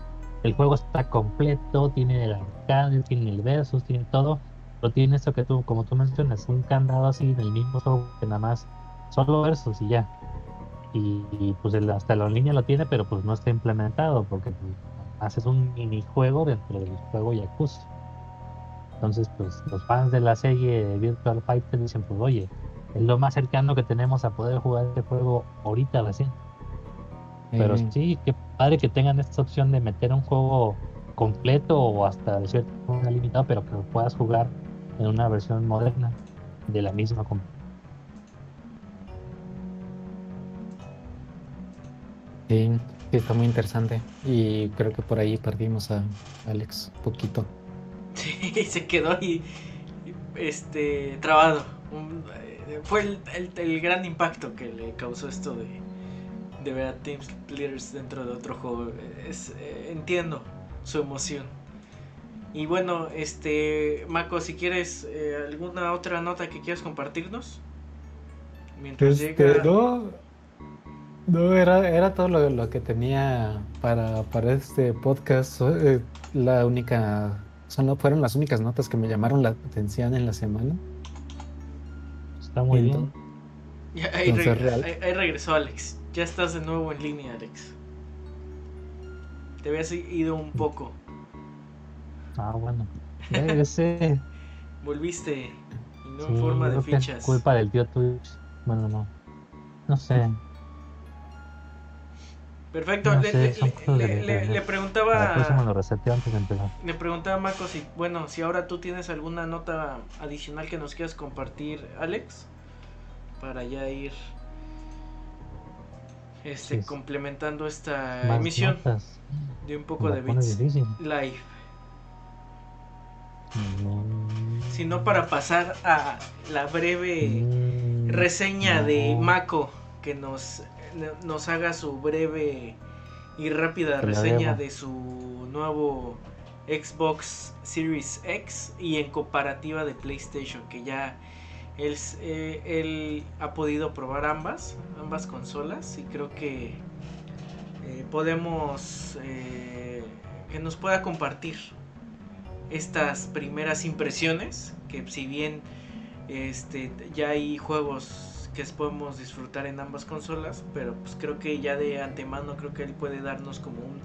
El juego está completo, tiene el arcade, tiene el versus, tiene todo. Pero tiene esto que tú, como tú mencionas, un candado así en el mismo juego que nada más solo versus y ya y, pues hasta la línea lo tiene, pero pues no está implementado porque pues, haces un minijuego dentro del juego Yakuza. Entonces, pues los fans de la serie Virtual Fighter dicen, pues oye, es lo más cercano que tenemos a poder jugar este juego ahorita recién. Pero sí, qué padre que tengan esta opción de meter un juego completo o hasta de cierto modo limitado, pero que lo puedas jugar en una versión moderna de la misma compañía. Sí, está muy interesante. Y creo que por ahí perdimos a Alex un poquito. Sí, se quedó ahí este, trabado. Eh, fue el, gran impacto que le causó esto de, de ver a Team Leaders dentro de otro juego. Es, eh, entiendo su emoción. Y bueno, este, Mako, si quieres eh, alguna otra nota que quieras compartirnos. Mientras este, No, no era, era todo lo, que tenía para, para este podcast. la única, son, fueron las únicas notas que me llamaron la atención en la semana. Está muy bien. ahí, regresó Alex. Ya estás de nuevo en línea, Alex. Te habías ido un poco. Ah, bueno. Volviste. Y no en forma de fichas. Es culpa del tío Twitch. Bueno, no. No sé. Perfecto. le, le, preguntaba. antes de empezar. Le preguntaba a Marco si, bueno, si ahora tú tienes alguna nota adicional que nos quieras compartir, Alex, para ya ir este, complementando esta emisión de un poco de bits live. Sino para pasar a la breve mm, reseña de Mako que nos, nos haga su breve y rápida reseña de su nuevo Xbox Series X y en comparativa de PlayStation que ya él, eh, él ha podido probar ambas, ambas consolas y creo que eh, podemos eh, que nos pueda compartir estas primeras impresiones que si bien este ya hay juegos que podemos disfrutar en ambas consolas pero pues creo que ya de antemano creo que él puede darnos como un,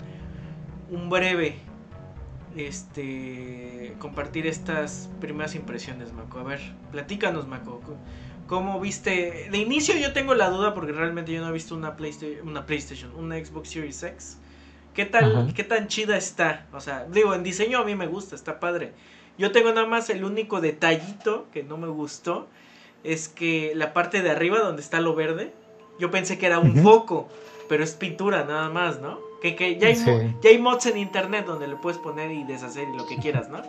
un breve este compartir estas primeras impresiones, Mako. A ver, platícanos, Mako. ¿Cómo viste? De inicio yo tengo la duda porque realmente yo no he visto una PlayStation, una PlayStation, una Xbox Series X. ¿Qué tal, qué tan chida está? O sea, digo, en diseño a mí me gusta, está padre. Yo tengo nada más el único detallito que no me gustó es que la parte de arriba donde está lo verde, yo pensé que era un foco, pero es pintura nada más, ¿no? Que, ya, hay, ya hay mods en internet donde le puedes poner y deshacer y lo que quieras, ¿no?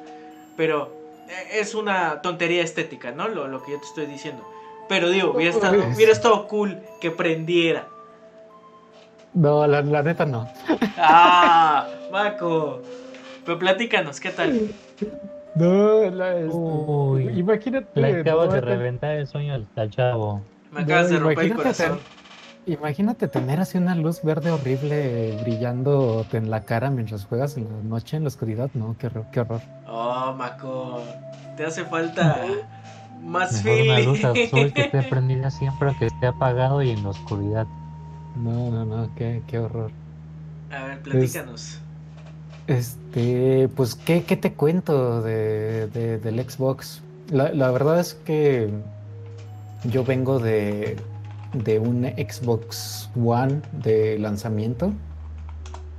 Pero eh, es una tontería estética, ¿no? Lo, lo que yo te estoy diciendo. Pero digo, hubiera estado, hubiera estado cool que prendiera. No, la, la neta no. Ah, Maco. Pero platícanos, ¿qué tal? No, la, este, Uy, imagínate. Le acabas de reventar el sueño al, chavo. Me acabas de romper el corazón. Imagínate tener así una luz verde horrible brillando en la cara mientras juegas en la noche en la oscuridad. No, qué horror. Qué horror. Oh, Maco. Te hace falta más Mejor Una luz azul que esté prendida siempre que esté apagado y en la oscuridad. No, no, no, qué, qué horror. A ver, platícanos. este, pues, ¿qué, ¿qué, te cuento de, del Xbox? La, la verdad es que yo vengo de de un Xbox One de lanzamiento.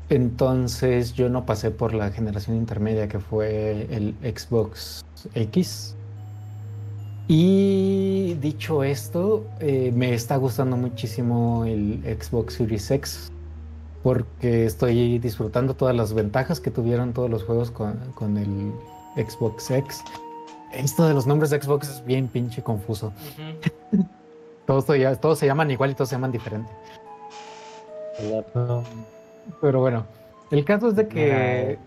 Entonces yo no pasé por la generación intermedia que fue el Xbox X. Y dicho esto, eh, me está gustando muchísimo el Xbox Series X porque estoy disfrutando todas las ventajas que tuvieron todos los juegos con, el Xbox X. Esto de los nombres de Xbox es bien pinche confuso. Todos, se llaman igual y todos se llaman diferente. Pero bueno, el caso es de que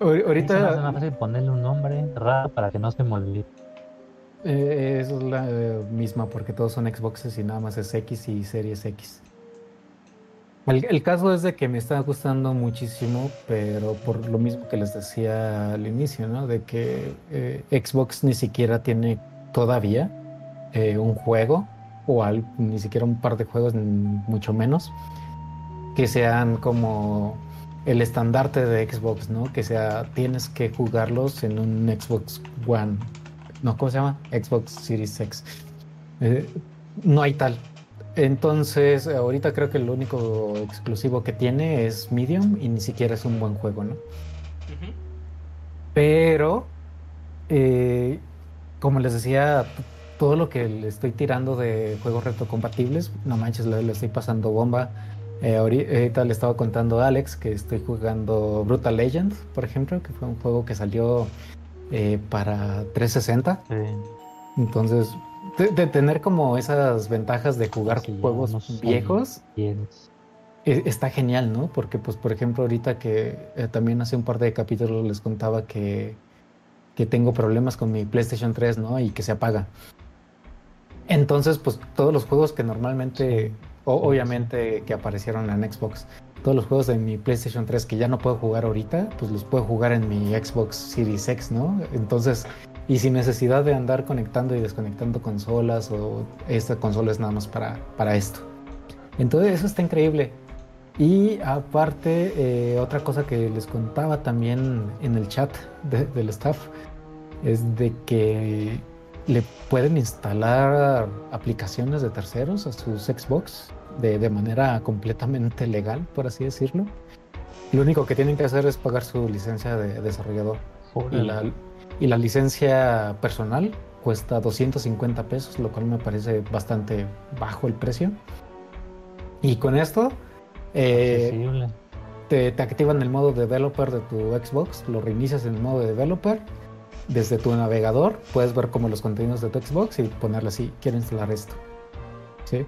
ahorita... Es ponerle un nombre raro para que no se me olvide. Eh, es la misma porque todos son Xboxes y nada más es X y Series X. El, caso es de que me está gustando muchísimo, pero por lo mismo que les decía al inicio, ¿no? De que eh, Xbox ni siquiera tiene todavía eh, un juego o ni siquiera un par de juegos, mucho menos, que sean como el estandarte de Xbox, ¿no? Que sea, tienes que jugarlos en un Xbox One. No, ¿cómo se llama? Xbox Series X. Eh, no hay tal. Entonces, ahorita creo que el único exclusivo que tiene es Medium y ni siquiera es un buen juego, ¿no? Pero, eh, como les decía, todo lo que le estoy tirando de juegos retrocompatibles, no manches, le estoy pasando bomba eh, ahorita le estaba contando a Alex que estoy jugando Brutal Legend, por ejemplo, que fue un juego que salió eh, para 360. Entonces, de, tener como esas ventajas de jugar juegos viejos, e, está genial, ¿no? Porque, pues, por ejemplo, ahorita que eh, también hace un par de capítulos les contaba que, que tengo problemas con mi PlayStation 3, ¿no? Y que se apaga. Entonces, pues todos los juegos que normalmente obviamente que aparecieron en Xbox. Todos los juegos de mi PlayStation 3 que ya no puedo jugar ahorita, pues los puedo jugar en mi Xbox Series X, ¿no? Entonces, y sin necesidad de andar conectando y desconectando consolas o esta consola es nada más para, para esto. Entonces, eso está increíble. Y aparte, eh, otra cosa que les contaba también en el chat del staff es de que le pueden instalar aplicaciones de terceros a sus Xbox de, manera completamente legal, por así decirlo. Lo único que tienen que hacer es pagar su licencia de desarrollador. Y la, licencia personal cuesta 250 pesos, lo cual me parece bastante bajo el precio. Y con esto eh, te, te, activan el modo developer de tu Xbox, lo reinicias en el modo developer. Desde tu navegador puedes ver como los contenidos de tu Xbox y ponerle así, quiero instalar esto. ¿Sí?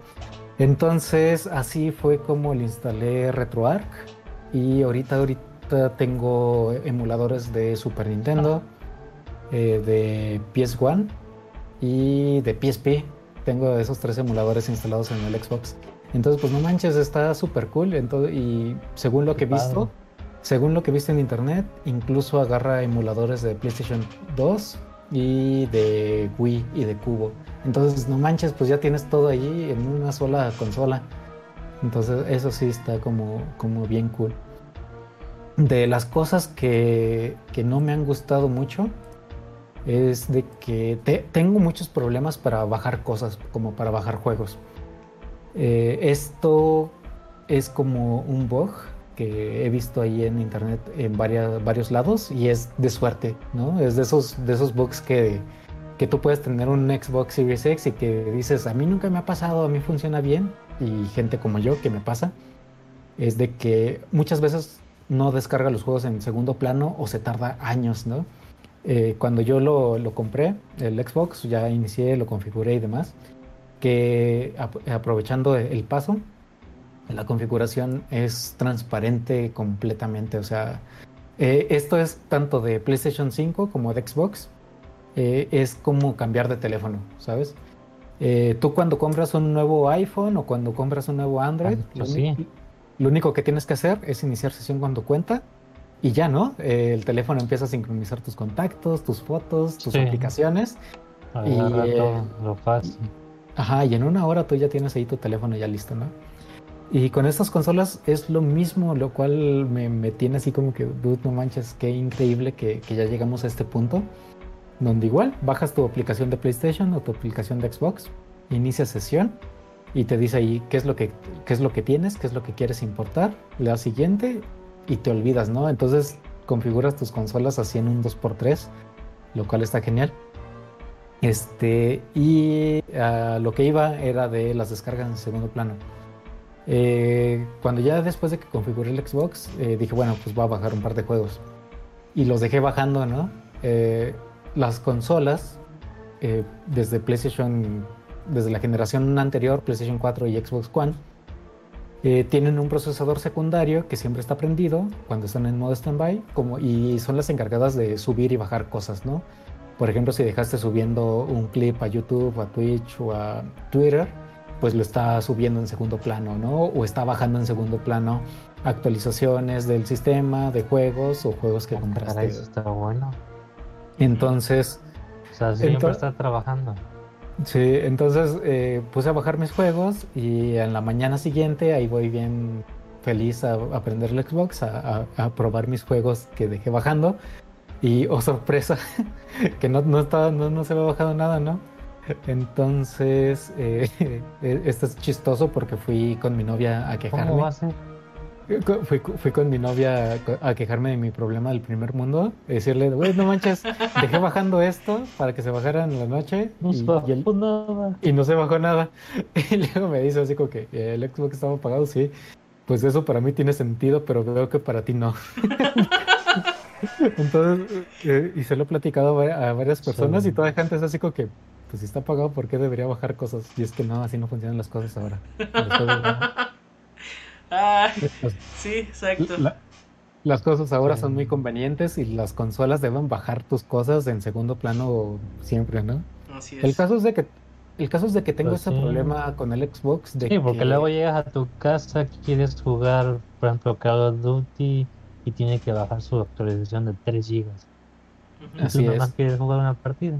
Entonces, así fue como le instalé RetroArch. Y ahorita, ahorita tengo emuladores de Super Nintendo, eh, de PS1 y de PSP. Tengo esos tres emuladores instalados en el Xbox. Entonces, pues no manches, está súper cool. Entonces, y según lo que he visto, según lo que he visto en internet, incluso agarra emuladores de PlayStation 2 y de Wii y de Cubo. Entonces, no manches, pues ya tienes todo allí en una sola consola. Entonces, eso sí está como, como bien cool. De las cosas que, que no me han gustado mucho, es de que tengo muchos problemas para bajar cosas, como para bajar juegos. Eh, esto es como un bug que he visto ahí en internet en varias, varios lados y es de suerte, ¿no? Es de esos, de esos bugs que, que tú puedes tener un Xbox Series X y que dices, a mí nunca me ha pasado, a mí funciona bien y gente como yo que me pasa, es de que muchas veces no descarga los juegos en segundo plano o se tarda años, ¿no? Eh, cuando yo lo, lo, compré, el Xbox, ya inicié, lo configuré y demás, que aprovechando el paso, la configuración es transparente completamente. O sea, eh, esto es tanto de PlayStation 5 como de Xbox. Eh, es como cambiar de teléfono, ¿sabes? Eh, tú cuando compras un nuevo iPhone o cuando compras un nuevo Android, ah, lo, único que tienes que hacer es iniciar sesión cuando cuenta y ya, ¿no? el teléfono empieza a sincronizar tus contactos, tus fotos, tus aplicaciones. y, lo fácil. Ajá, y en una hora tú ya tienes ahí tu teléfono ya listo, ¿no? Y con estas consolas es lo mismo, lo cual me, tiene así como que, dude, no manches, qué increíble que, ya llegamos a este punto. Donde igual bajas tu aplicación de PlayStation o tu aplicación de Xbox, inicia sesión y te dice ahí qué es lo que, qué es lo que tienes, qué es lo que quieres importar, le das siguiente y te olvidas, ¿no? Entonces configuras tus consolas así en un 2x3, lo cual está genial. Este, y ah, lo que iba era de las descargas en segundo plano. Eh, cuando ya después de que configuré el Xbox, eh, dije, bueno, pues voy a bajar un par de juegos. Y los dejé bajando, ¿no? Eh, las consolas, desde PlayStation, desde la generación anterior, PlayStation 4 y Xbox One, tienen un procesador secundario que siempre está prendido cuando están en modo standby, como y son las encargadas de subir y bajar cosas, ¿no? Por ejemplo, si dejaste subiendo un clip a YouTube, a Twitch o a Twitter, pues lo está subiendo en segundo plano, ¿no? O está bajando en segundo plano actualizaciones del sistema, de juegos o juegos que compraste. eso está bueno. Entonces... O sea, siempre está trabajando. Sí, entonces eh, puse a bajar mis juegos y en la mañana siguiente ahí voy bien feliz a aprender el Xbox, a, probar mis juegos que dejé bajando. Y, oh sorpresa, que no, no, estaba, no, no se me ha bajado nada, ¿no? Entonces, eh, esto es chistoso porque fui con mi novia a quejarme. ¿Cómo Fui, fui, con mi novia a quejarme de mi problema del primer mundo. Y decirle, güey, no manches, dejé bajando esto para que se bajara en la noche. No y, se bajó nada. Y no se bajó nada. Y luego me dice así como que el Xbox estaba apagado, sí. Pues eso para mí tiene sentido, pero veo que para ti no. Entonces, eh, y se lo he platicado a varias personas y toda la gente es así como que, pues si está apagado, ¿por qué debería bajar cosas? Y es que no, así no funcionan las cosas ahora. ah, sí, exacto. las cosas ahora son muy convenientes y las consolas deben bajar tus cosas en segundo plano siempre, ¿no? Así es. El caso es de que el caso es de que tengo pues ese problema con el Xbox de Sí, porque luego llegas a tu casa, quieres jugar, por ejemplo, Call of Duty y tiene que bajar su actualización de 3 GB. Así es. más quieres jugar una partida.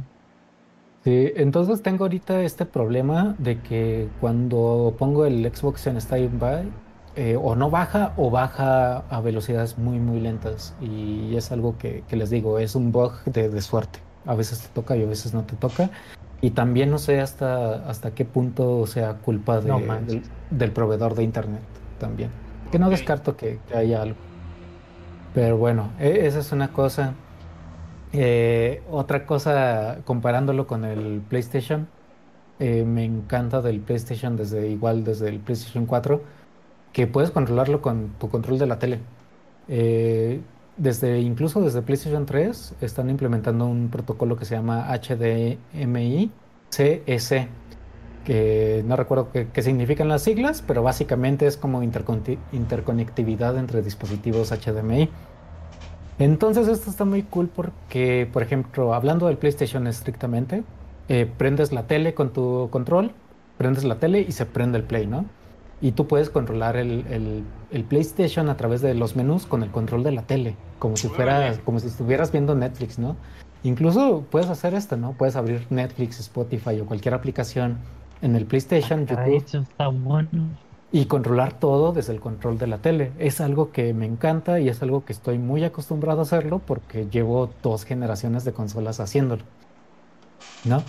Sí, entonces tengo ahorita este problema de que cuando pongo el Xbox en standby, eh, o no baja o baja a velocidades muy, muy lentas. Y es algo que, les digo, es un bug de, suerte. A veces te toca y a veces no te toca. Y también no sé hasta, hasta qué punto sea culpa del, proveedor de internet también. Que no descarto que, que haya algo. Pero bueno, e, esa es una cosa. Eh, otra cosa, comparándolo con el PlayStation, eh, me encanta del PlayStation desde igual desde el PlayStation 4, que puedes controlarlo con tu control de la tele. Eh, desde incluso desde PlayStation 3 están implementando un protocolo que se llama HDMI CS, que no recuerdo qué, significan las siglas, pero básicamente es como interconectividad entre dispositivos HDMI. Entonces esto está muy cool porque, por ejemplo, hablando del PlayStation estrictamente, eh, prendes la tele con tu control, prendes la tele y se prende el Play, ¿no? Y tú puedes controlar el, PlayStation a través de los menús con el control de la tele, como si fuera, como si estuvieras viendo Netflix, ¿no? Incluso puedes hacer esto, ¿no? Puedes abrir Netflix, Spotify o cualquier aplicación en el PlayStation, ah, YouTube. Está bueno y controlar todo desde el control de la tele. Es algo que me encanta y es algo que estoy muy acostumbrado a hacerlo porque llevo dos generaciones de consolas haciéndolo. ¿No?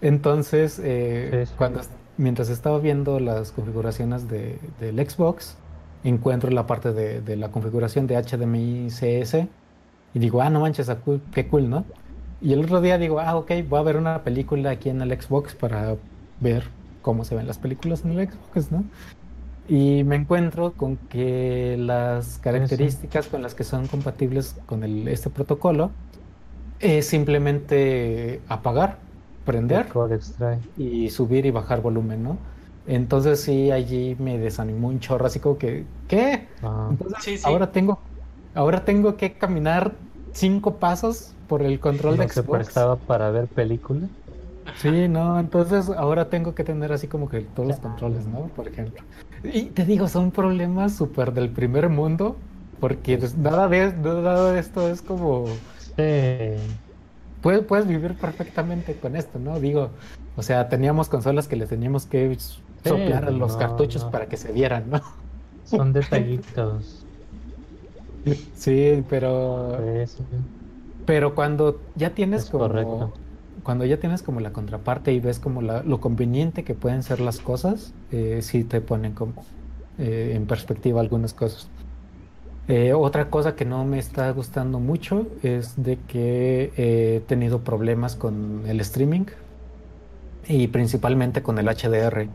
Entonces, eh, cuando, mientras estaba viendo las configuraciones de, del Xbox, encuentro la parte de, la configuración de HDMI CS y digo, ah, no manches, ah, qué cool, ¿no? Y el otro día digo, ah, ok, voy a ver una película aquí en el Xbox para ver cómo se ven las películas en el Xbox, ¿no? Y me encuentro con que las características con las que son compatibles con el, este protocolo es simplemente apagar, prender y subir y bajar volumen, ¿no? Entonces sí, allí me desanimó un chorro, así como que, ¿qué? Ah. ahora tengo, ahora tengo que caminar cinco pasos por el control de Xbox. se prestaba para ver películas? Sí, no, entonces ahora tengo que tener así como que todos los controles, ¿no? Por ejemplo. Y te digo, son problemas súper del primer mundo, porque nada de, nada de esto es como... Puedes, puedes vivir perfectamente con esto, ¿no? Digo, o sea, teníamos consolas que le teníamos que soplar a los cartuchos para que se vieran, ¿no? Son detallitos. sí, pero... Pero cuando ya tienes como... Correcto cuando ya tienes como la contraparte y ves como lo conveniente que pueden ser las cosas, eh, sí te ponen como eh, en perspectiva algunas cosas. Eh, otra cosa que no me está gustando mucho es de que he tenido problemas con el streaming y principalmente con el HDR.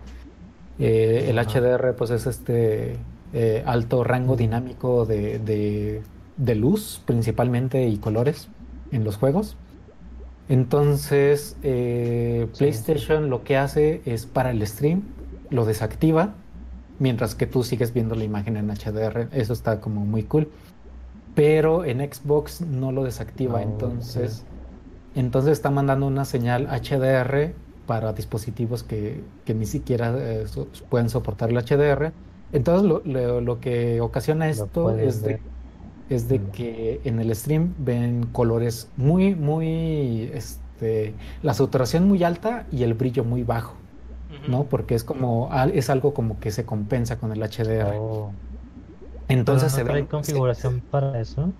el HDR pues es este alto rango dinámico de luz principalmente y colores en los juegos. Entonces, eh, PlayStation lo que hace es para el stream, lo desactiva, mientras que tú sigues viendo la imagen en HDR. Eso está como muy cool. Pero en Xbox no lo desactiva, entonces, entonces está mandando una señal HDR para dispositivos que, ni siquiera eh, pueden soportar el HDR. Entonces lo, lo, que ocasiona esto es de es de que en el stream ven colores muy, muy, este, la saturación muy alta y el brillo muy bajo, ¿no? Porque es como, es algo como que se compensa con el HDR. Entonces ¿no se ve, configuración para eso.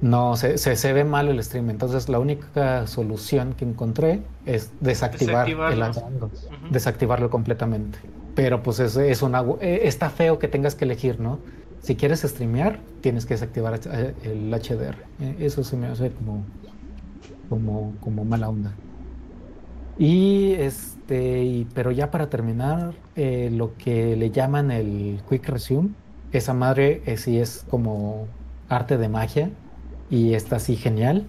No, se, se, ve mal el stream. Entonces la única solución que encontré es desactivar el desactivarlo completamente. Pero pues es, es una eh, está feo que tengas que elegir, ¿no? Si quieres streamear, tienes que desactivar el HDR. Eh, eso se me hace como, como, como mala onda. Y este, pero ya para terminar, eh, lo que le llaman el Quick Resume, esa madre sí es como arte de magia y está así genial.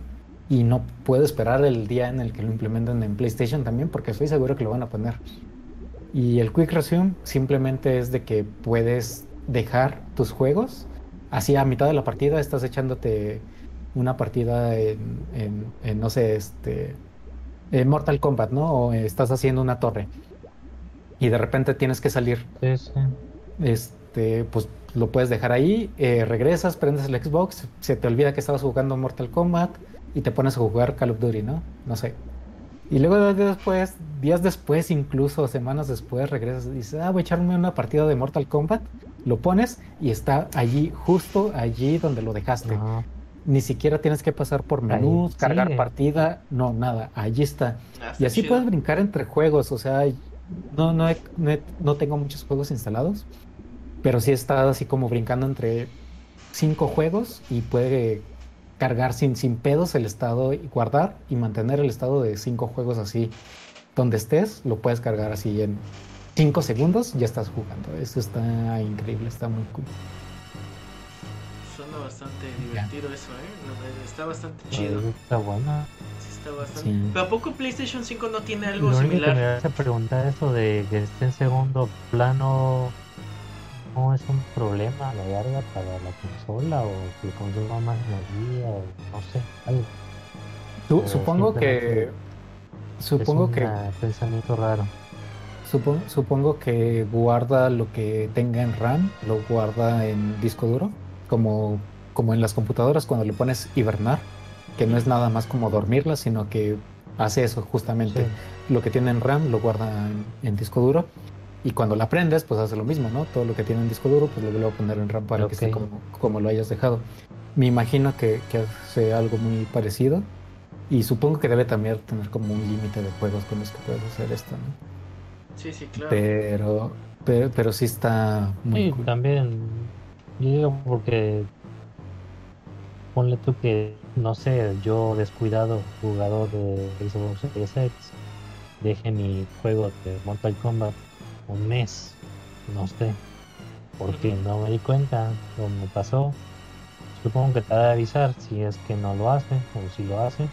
Y no puedo esperar el día en el que lo implementen en PlayStation también, porque estoy seguro que lo van a poner. Y el Quick Resume simplemente es de que puedes dejar tus juegos. Así a mitad de la partida estás echándote una partida en, no sé, este, en Mortal Kombat, ¿no? O estás haciendo una torre. Y de repente tienes que salir. Este, pues lo puedes dejar ahí, eh, regresas, prendes el Xbox, se te olvida que estabas jugando Mortal Kombat y te pones a jugar Call of Duty, ¿no? No sé. Y luego después, días después, incluso semanas después, regresas y dices, ah, voy a echarme una partida de Mortal Kombat. Lo pones y está allí, justo allí donde lo dejaste. Ni siquiera tienes que pasar por menús, cargar partida, no, nada, allí está. Ah, y así puedes brincar entre juegos, o sea, no, no, no tengo muchos juegos instalados, pero sí he estado así como brincando entre cinco juegos y puede cargar sin, sin pedos el estado y guardar y mantener el estado de cinco juegos así. Donde estés, lo puedes cargar así en cinco segundos, ya estás jugando. Eso está increíble, está muy cool. Suena bastante divertido eso, ¿eh? Está bastante chido. Está buena. Sí, está bastante. ¿Pero a poco PlayStation 5 no tiene algo similar? me hace preguntar eso de que esté en segundo plano no es un problema a la larga para la consola o que consuma más energía o no sé, algo. supongo que supongo es un que pensamiento raro. Supongo, supongo que guarda lo que tenga en RAM, lo guarda en disco duro, como, como en las computadoras cuando le pones hibernar, que no es nada más como dormirla, sino que hace eso justamente. Lo que tiene en RAM lo guarda en disco duro y cuando la prendes, pues hace lo mismo, ¿no? Todo lo que tiene en disco duro, pues lo vuelvo a poner en RAM para que esté como, como, lo hayas dejado. Me imagino que, que, hace algo muy parecido. Y supongo que debe también tener como un límite de juegos con los que puedes hacer esto, ¿no? Sí, sí, claro. Pero, pero, sí está muy sí, también. Yo digo porque. Ponle tú que, no sé, yo descuidado, jugador de Xbox Series X, deje mi juego de Mortal Kombat un mes, no sé, porque no me di cuenta, o me pasó. Supongo que te va a avisar si es que no lo hace o si lo hace,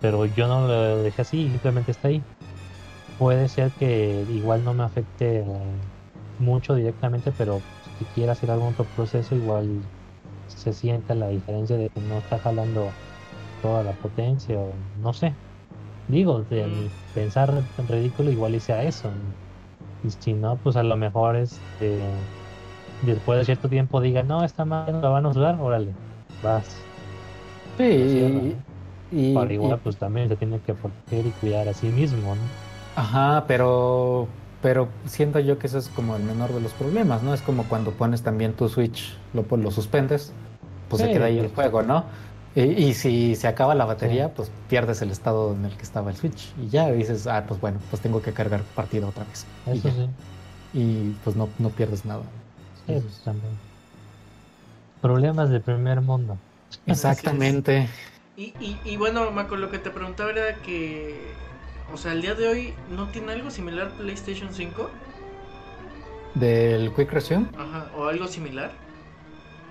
pero yo no lo dejé así, simplemente está ahí. Puede ser que igual no me afecte mucho directamente, pero si quiera hacer algún otro proceso, igual se sienta la diferencia de que no está jalando toda la potencia, o no sé. Digo, de pensar en ridículo, igual hice a eso. Y si no, pues a lo mejor este, después de cierto tiempo diga, no, esta madre no la van a usar, órale, vas. Sí, y, Para igual, pues también se tiene que proteger y cuidar a sí mismo, ¿no? Ajá, pero pero siento yo que eso es como el menor de los problemas, ¿no? Es como cuando pones también tu Switch, lo, lo suspendes, pues se queda ahí el pues, juego, ¿no? Y, si se acaba la batería, pues pierdes el estado en el que estaba el Switch. Y ya dices, ah, pues bueno, pues tengo que cargar partida otra vez. Eso y, sí. y pues no, no pierdes nada. Sí, pues también. Problemas de primer mundo. Exactamente. Y, y, y, bueno, Marco, lo que te preguntaba era que, o sea, el día de hoy no tiene algo similar PlayStation 5. ¿Del Quick Resume? Ajá, o algo similar.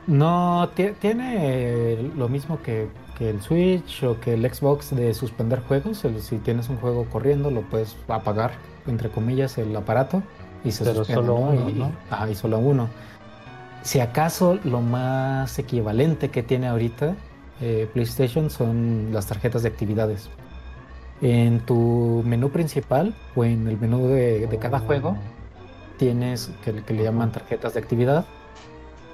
No, tiene lo mismo que, el Switch o que el Xbox de suspender juegos. si tienes un juego corriendo, lo puedes apagar, entre comillas, el aparato y se Pero solo uno, y, y solo uno. Si acaso lo más equivalente que tiene ahorita eh, PlayStation son las tarjetas de actividades. En tu menú principal o en el menú de, cada juego tienes que, que le llaman tarjetas de actividad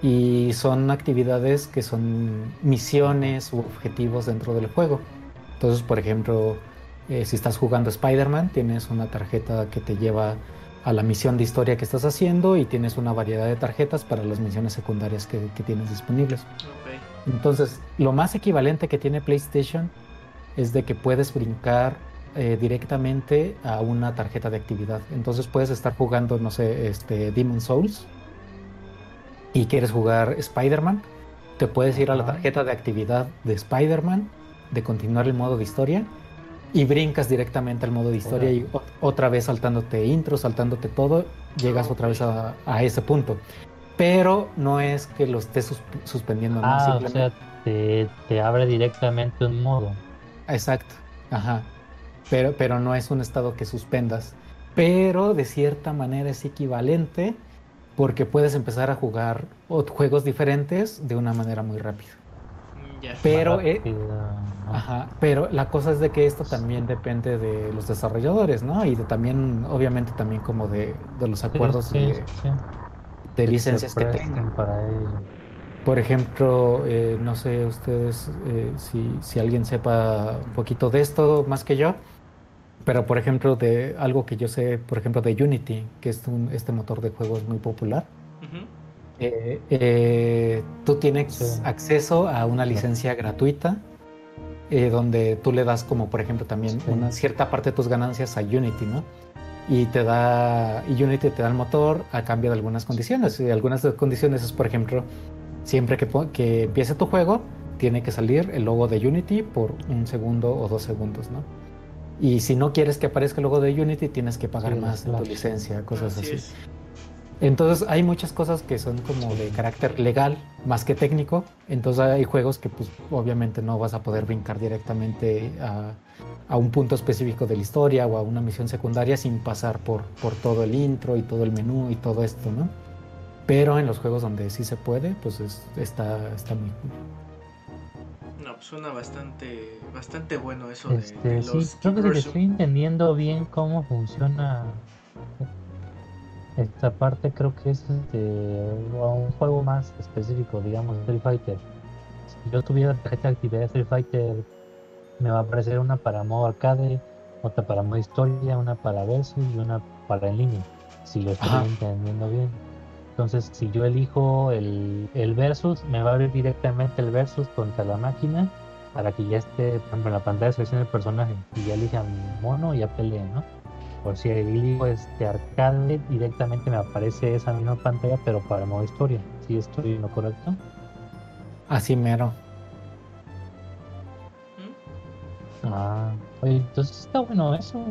y son actividades que son misiones u objetivos dentro del juego. Entonces, por ejemplo, eh, si estás jugando Spider-Man, tienes una tarjeta que te lleva a la misión de historia que estás haciendo y tienes una variedad de tarjetas para las misiones secundarias que, tienes disponibles. Entonces, lo más equivalente que tiene PlayStation es de que puedes brincar eh, directamente a una tarjeta de actividad. Entonces puedes estar jugando, no sé, este Demon Souls y quieres jugar Spider-Man, te puedes ir a la tarjeta de actividad de Spider-Man, de continuar el modo de historia y brincas directamente al modo de historia y otra vez saltándote intro, saltándote todo, llegas otra vez a, ese punto. Pero no es que lo estés suspendiendo, ah, o sea, te, te, abre directamente un modo. Exacto, ajá. Pero, pero no es un estado que suspendas. Pero de cierta manera es equivalente porque puedes empezar a jugar juegos diferentes de una manera muy rápida. Pero, eh, ajá, pero la cosa es de que esto también depende de los desarrolladores, ¿no? Y de también, obviamente, también como de, los acuerdos de, licencias que tengan. Para Por ejemplo, eh, no sé ustedes eh, si, si alguien sepa un poquito de esto más que yo, pero por ejemplo, de algo que yo sé, por ejemplo, de Unity, que es un, este motor de juegos muy popular, eh, eh, tú tienes acceso a una licencia gratuita eh, donde tú le das como por ejemplo también una cierta parte de tus ganancias a Unity, ¿no? Y te da y Unity te da el motor a cambio de algunas condiciones. Y algunas de las condiciones es por ejemplo siempre que, que empiece tu juego tiene que salir el logo de Unity por un segundo o dos segundos, ¿no? Y si no quieres que aparezca el logo de Unity, tienes que pagar más de tu licencia, cosas así. Entonces hay muchas cosas que son como de carácter legal más que técnico. Entonces hay juegos que pues obviamente no vas a poder brincar directamente a, a, un punto específico de la historia o a una misión secundaria sin pasar por, por todo el intro y todo el menú y todo esto, ¿no? Pero en los juegos donde sí se puede, pues está, está muy cool. No, pues suena bastante, bastante bueno eso de, este, Sí, creo que estoy entendiendo bien cómo funciona esta parte creo que es este, un juego más específico, digamos, Street Fighter. Si yo tuviera tarjeta de actividad de Street Fighter, me va a aparecer una para modo arcade, otra para modo historia, una para versus y una para en línea, si lo estoy entendiendo bien. Entonces, si yo elijo el, el versus, me va a abrir directamente el versus contra la máquina para que ya esté, por ejemplo, en la pantalla de selección del personaje y ya elija mi mono y ya pelee, ¿no? Por si digo este arcade, directamente me aparece esa misma pantalla, pero para modo historia. ¿Sí estoy en lo correcto? Así mero. ¿Mm? Ah, oye, entonces está bueno eso.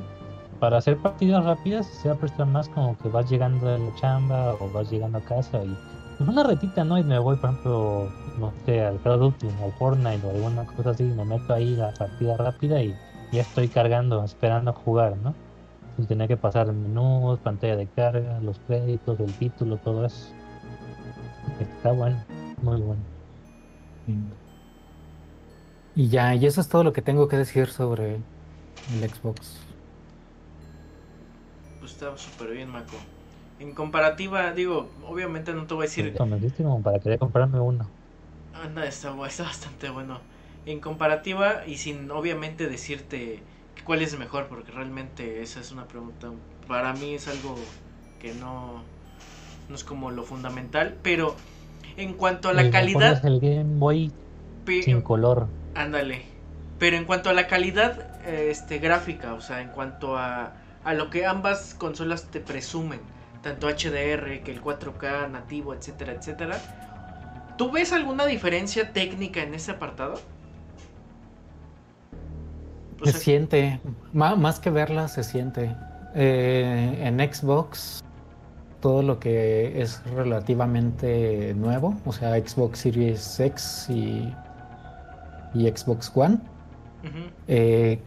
Para hacer partidas rápidas se va a prestar más como que vas llegando a la chamba o vas llegando a casa y pues una retita, ¿no? Y me voy, por ejemplo, no sé, al Call of Duty, al Fortnite o alguna cosa así, me meto ahí la partida rápida y ya estoy cargando, esperando a jugar, ¿no? Pues tenía que pasar menús, pantalla de carga, los créditos, el título, todo eso. Está bueno, muy bueno. Y ya, y eso es todo lo que tengo que decir sobre el Xbox. Está súper bien, Marco. En comparativa, digo, obviamente no te voy a decir. como para querer comprarme uno. Anda, está, está bastante bueno. En comparativa, y sin obviamente decirte cuál es mejor, porque realmente esa es una pregunta, para mí es algo que no, no es como lo fundamental, pero en cuanto a la calidad... El Game Boy sin color. Ándale, pero en cuanto a la calidad este, gráfica, o sea, en cuanto a, a lo que ambas consolas te presumen, tanto HDR que el 4K nativo, etcétera, etcétera, ¿tú ves alguna diferencia técnica en ese apartado? se siente, más, que verla, se siente. Eh, en Xbox, todo lo que es relativamente nuevo, o sea, Xbox Series X y, y Xbox One, eh,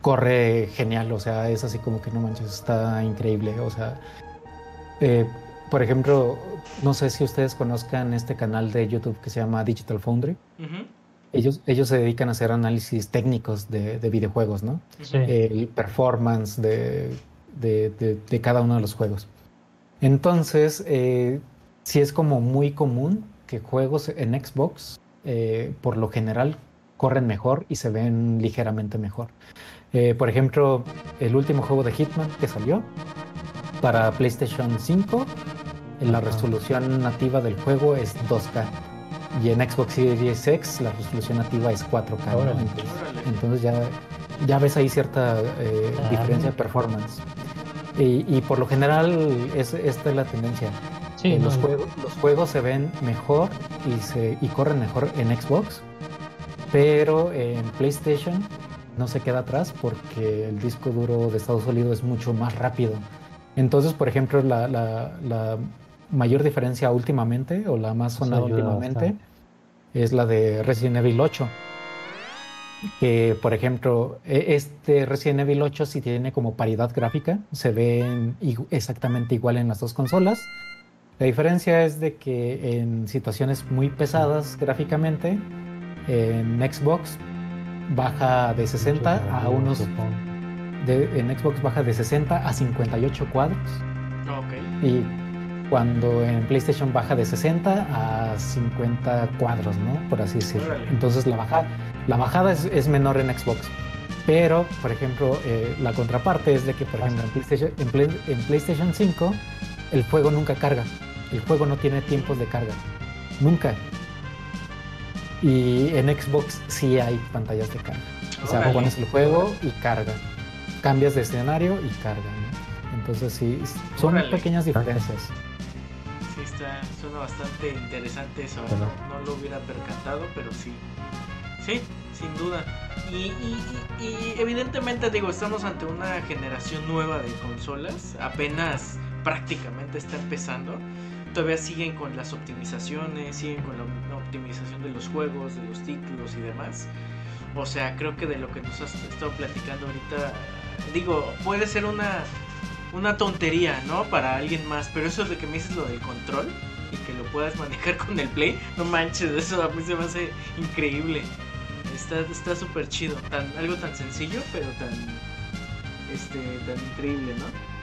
corre genial, o sea, es así como que no manches, está increíble, o sea, eh, por ejemplo, no sé si ustedes conozcan este canal de YouTube que se llama Digital Foundry. Ellos, ellos se dedican a hacer análisis técnicos de, videojuegos, ¿no? El performance de, de, cada uno de los juegos. Entonces, eh, sí es como muy común que juegos en Xbox, eh, por lo general, corren mejor y se ven ligeramente mejor. Eh, por ejemplo, el último juego de Hitman que salió, Para PlayStation 5, la resolución nativa del juego es 2K. Y en Xbox Series X la resolución nativa es 4K. Entonces, ya, ya ves ahí cierta eh, ah. diferencia de performance. Y, por lo general es, esta es la tendencia. Eh, los, juegos, los juegos se ven mejor y, se, y corren mejor en Xbox, pero en PlayStation no se queda atrás porque el disco duro de Estados Unidos es mucho más rápido. Entonces, por ejemplo, la, la, mayor diferencia últimamente, o la más sonada últimamente, es la de Resident Evil 8. Que, por ejemplo, e, este Resident Evil 8 sí tiene como paridad gráfica, se ve exactamente igual en las dos consolas. La diferencia es de que en situaciones muy pesadas gráficamente, en Xbox baja de 60 a unos. en Xbox baja de 60 a 58 cuadros. Y cuando en PlayStation baja de 60 a 50 cuadros, ¿no? Por así decirlo. Entonces la bajada, la bajada es, menor en Xbox. Pero, por ejemplo, eh, la contraparte es de que, por ejemplo, en PlayStation, en PlayStation 5 el juego nunca carga. El juego no tiene tiempos de carga. Nunca. Y en Xbox sí hay pantallas de carga. O sea, pones el juego y carga. Cambias de escenario y carga. Entonces sí, son pequeñas diferencias. Sí, está, suena bastante interesante eso. No, lo hubiera percatado, pero sí. Sí, sin duda. Y, y, evidentemente digo, estamos ante una generación nueva de consolas. Apenas prácticamente está empezando todavía siguen con las optimizaciones, siguen con la optimización de los juegos, de los títulos y demás. O sea, creo que de lo que nos has estado platicando ahorita, digo, puede ser una, una tontería, ¿no? Para alguien más, pero eso de que me dices lo del control y que lo puedas manejar con el play, no manches, eso a mí se me hace increíble. Está súper chido, tan, algo tan sencillo, pero tan, este, tan increíble, ¿no?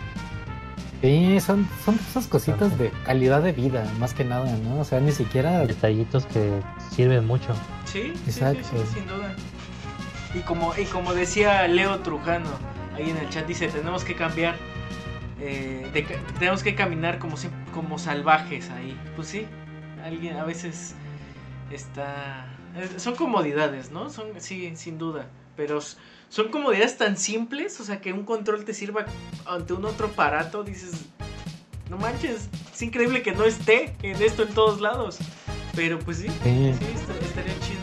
Sí, son, son esas cositas de calidad de vida, más que nada, ¿no? O sea, ni siquiera... Detallitos que sirven mucho. Sí, Exacto. Sí, sin duda. Y como, y como decía Leo Trujano, ahí en el chat dice, tenemos que cambiar, eh, tenemos que caminar como, como salvajes ahí. Pues sí, alguien a veces está... Son comodidades, ¿no? Son, sí, sin duda. Pero son comodidades tan simples, o sea, que un control te sirva ante un otro aparato, dices, no manches, es increíble que no esté en esto en todos lados. Pero pues sí, sí, estaría chido.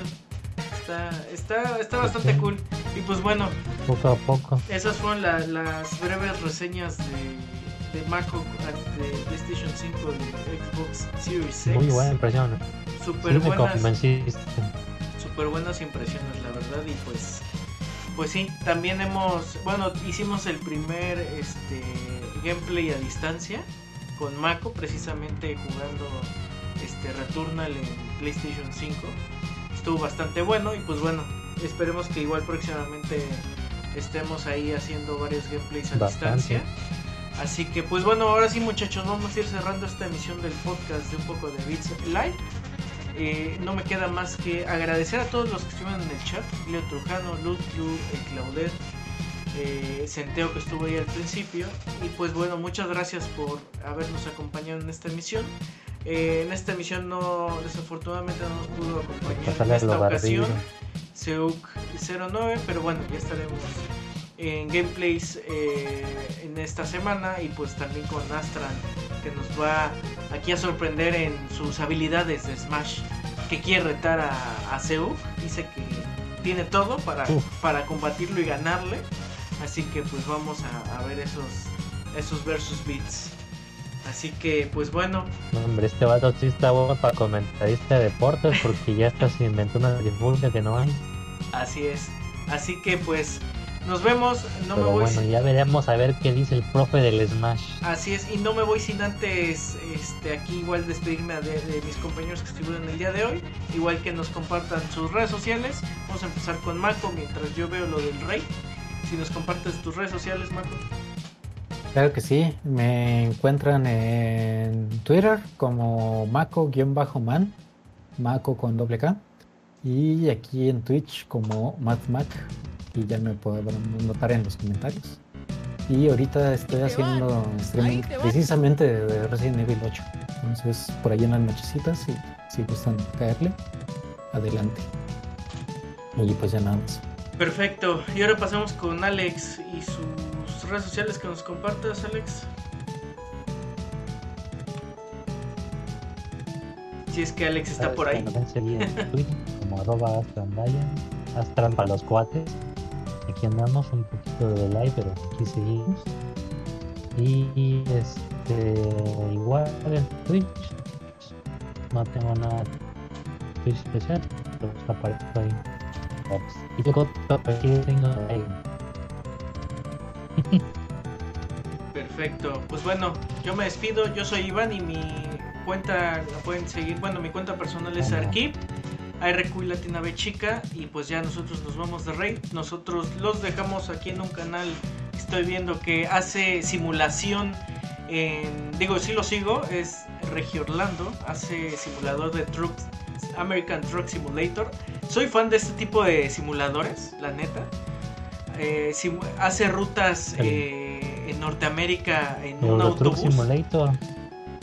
Está, está, está bastante cool. Y pues bueno, poco a poco. Esas fueron las breves reseñas de, de Mako, de PlayStation 5 de Xbox Series X. Muy buena impresión. Super buenas. Super buenas impresiones, la verdad. Y pues pues sí, también hemos, bueno, hicimos el primer este, gameplay a distancia con Mako, precisamente jugando este Returnal en PlayStation 5. Estuvo bastante bueno y pues bueno, esperemos que igual próximamente estemos ahí haciendo varios gameplays a distancia. Así que pues bueno, ahora sí muchachos, vamos a ir cerrando esta emisión del podcast de un poco de Beats Live. Eh, no me queda más que agradecer a todos los que estuvieron en el chat. Leo Trujano, Lutlu, Claudet, eh, Centeo que estuvo ahí al principio. Y pues bueno, muchas gracias por habernos acompañado en esta emisión. Eh, en esta emisión no, desafortunadamente no nos pudo acompañar en esta ocasión. Seuk 09, pero bueno, ya estaremos en gameplays eh, en esta semana y pues también con Astran que nos va aquí a sorprender en sus habilidades de Smash que quiere retar a, a dice que tiene todo para, para combatirlo y ganarle. Así que pues vamos a, ver esos esos versus beats. Así que pues bueno. Hombre este vato sí está bueno para comentarista de deportes porque ya está se inventó una divulga que no hay. Así es. Así que pues nos vemos, no me voy. Bueno, ya veremos a ver qué dice el profe del Smash. Así es, y no me voy sin antes este, aquí igual despedirme de, mis compañeros que estuvieron el día de hoy. Igual que nos compartan sus redes sociales. Vamos a empezar con Marco mientras yo veo lo del rey. Si nos compartes tus redes sociales, Marco. Claro que sí, me encuentran en Twitter como Mako-man, Mako con doble K, y aquí en Twitch como MathMac y ya me pueden notar en los comentarios. Y ahorita estoy haciendo streaming precisamente de Resident Evil 8. Entonces, por ahí en las nochecitas, si, si gustan caerle, adelante. Y pues ya nada más. Perfecto. Y ahora pasamos con Alex y sus redes sociales que nos compartas, Alex. Si es que Alex está por ahí. como arroba astran para los cuates. Aquí andamos un poquito de live, pero aquí seguimos. Y este igual en Twitch. No tengo nada Twitch especial, pero está apareciendo ahí. Y tengo tengo ahí. Perfecto. Pues bueno, yo me despido. Yo soy Iván y mi cuenta la pueden seguir. Bueno, mi cuenta personal es Arquip. ARQ y Latina B Chica. Y pues ya nosotros nos vamos de raid. Nosotros los dejamos aquí en un canal. Estoy viendo que hace simulación. En, digo, si lo sigo. Es Regio Orlando. Hace simulador de trucks. American Truck Simulator. Soy fan de este tipo de simuladores, la neta. Eh, hace rutas eh, en Norteamérica en un autobús. Simulator.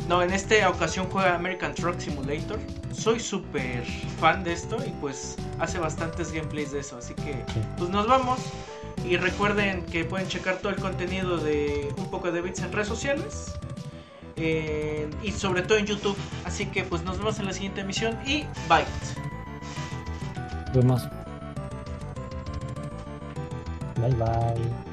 No, en esta ocasión juega American Truck Simulator. Soy súper fan de esto y pues hace bastantes gameplays de eso. Así que pues nos vamos. Y recuerden que pueden checar todo el contenido de un poco de bits en redes sociales. y sobre todo en YouTube. Así que pues nos vemos en la siguiente emisión y bye. Nos vemos. Bye bye.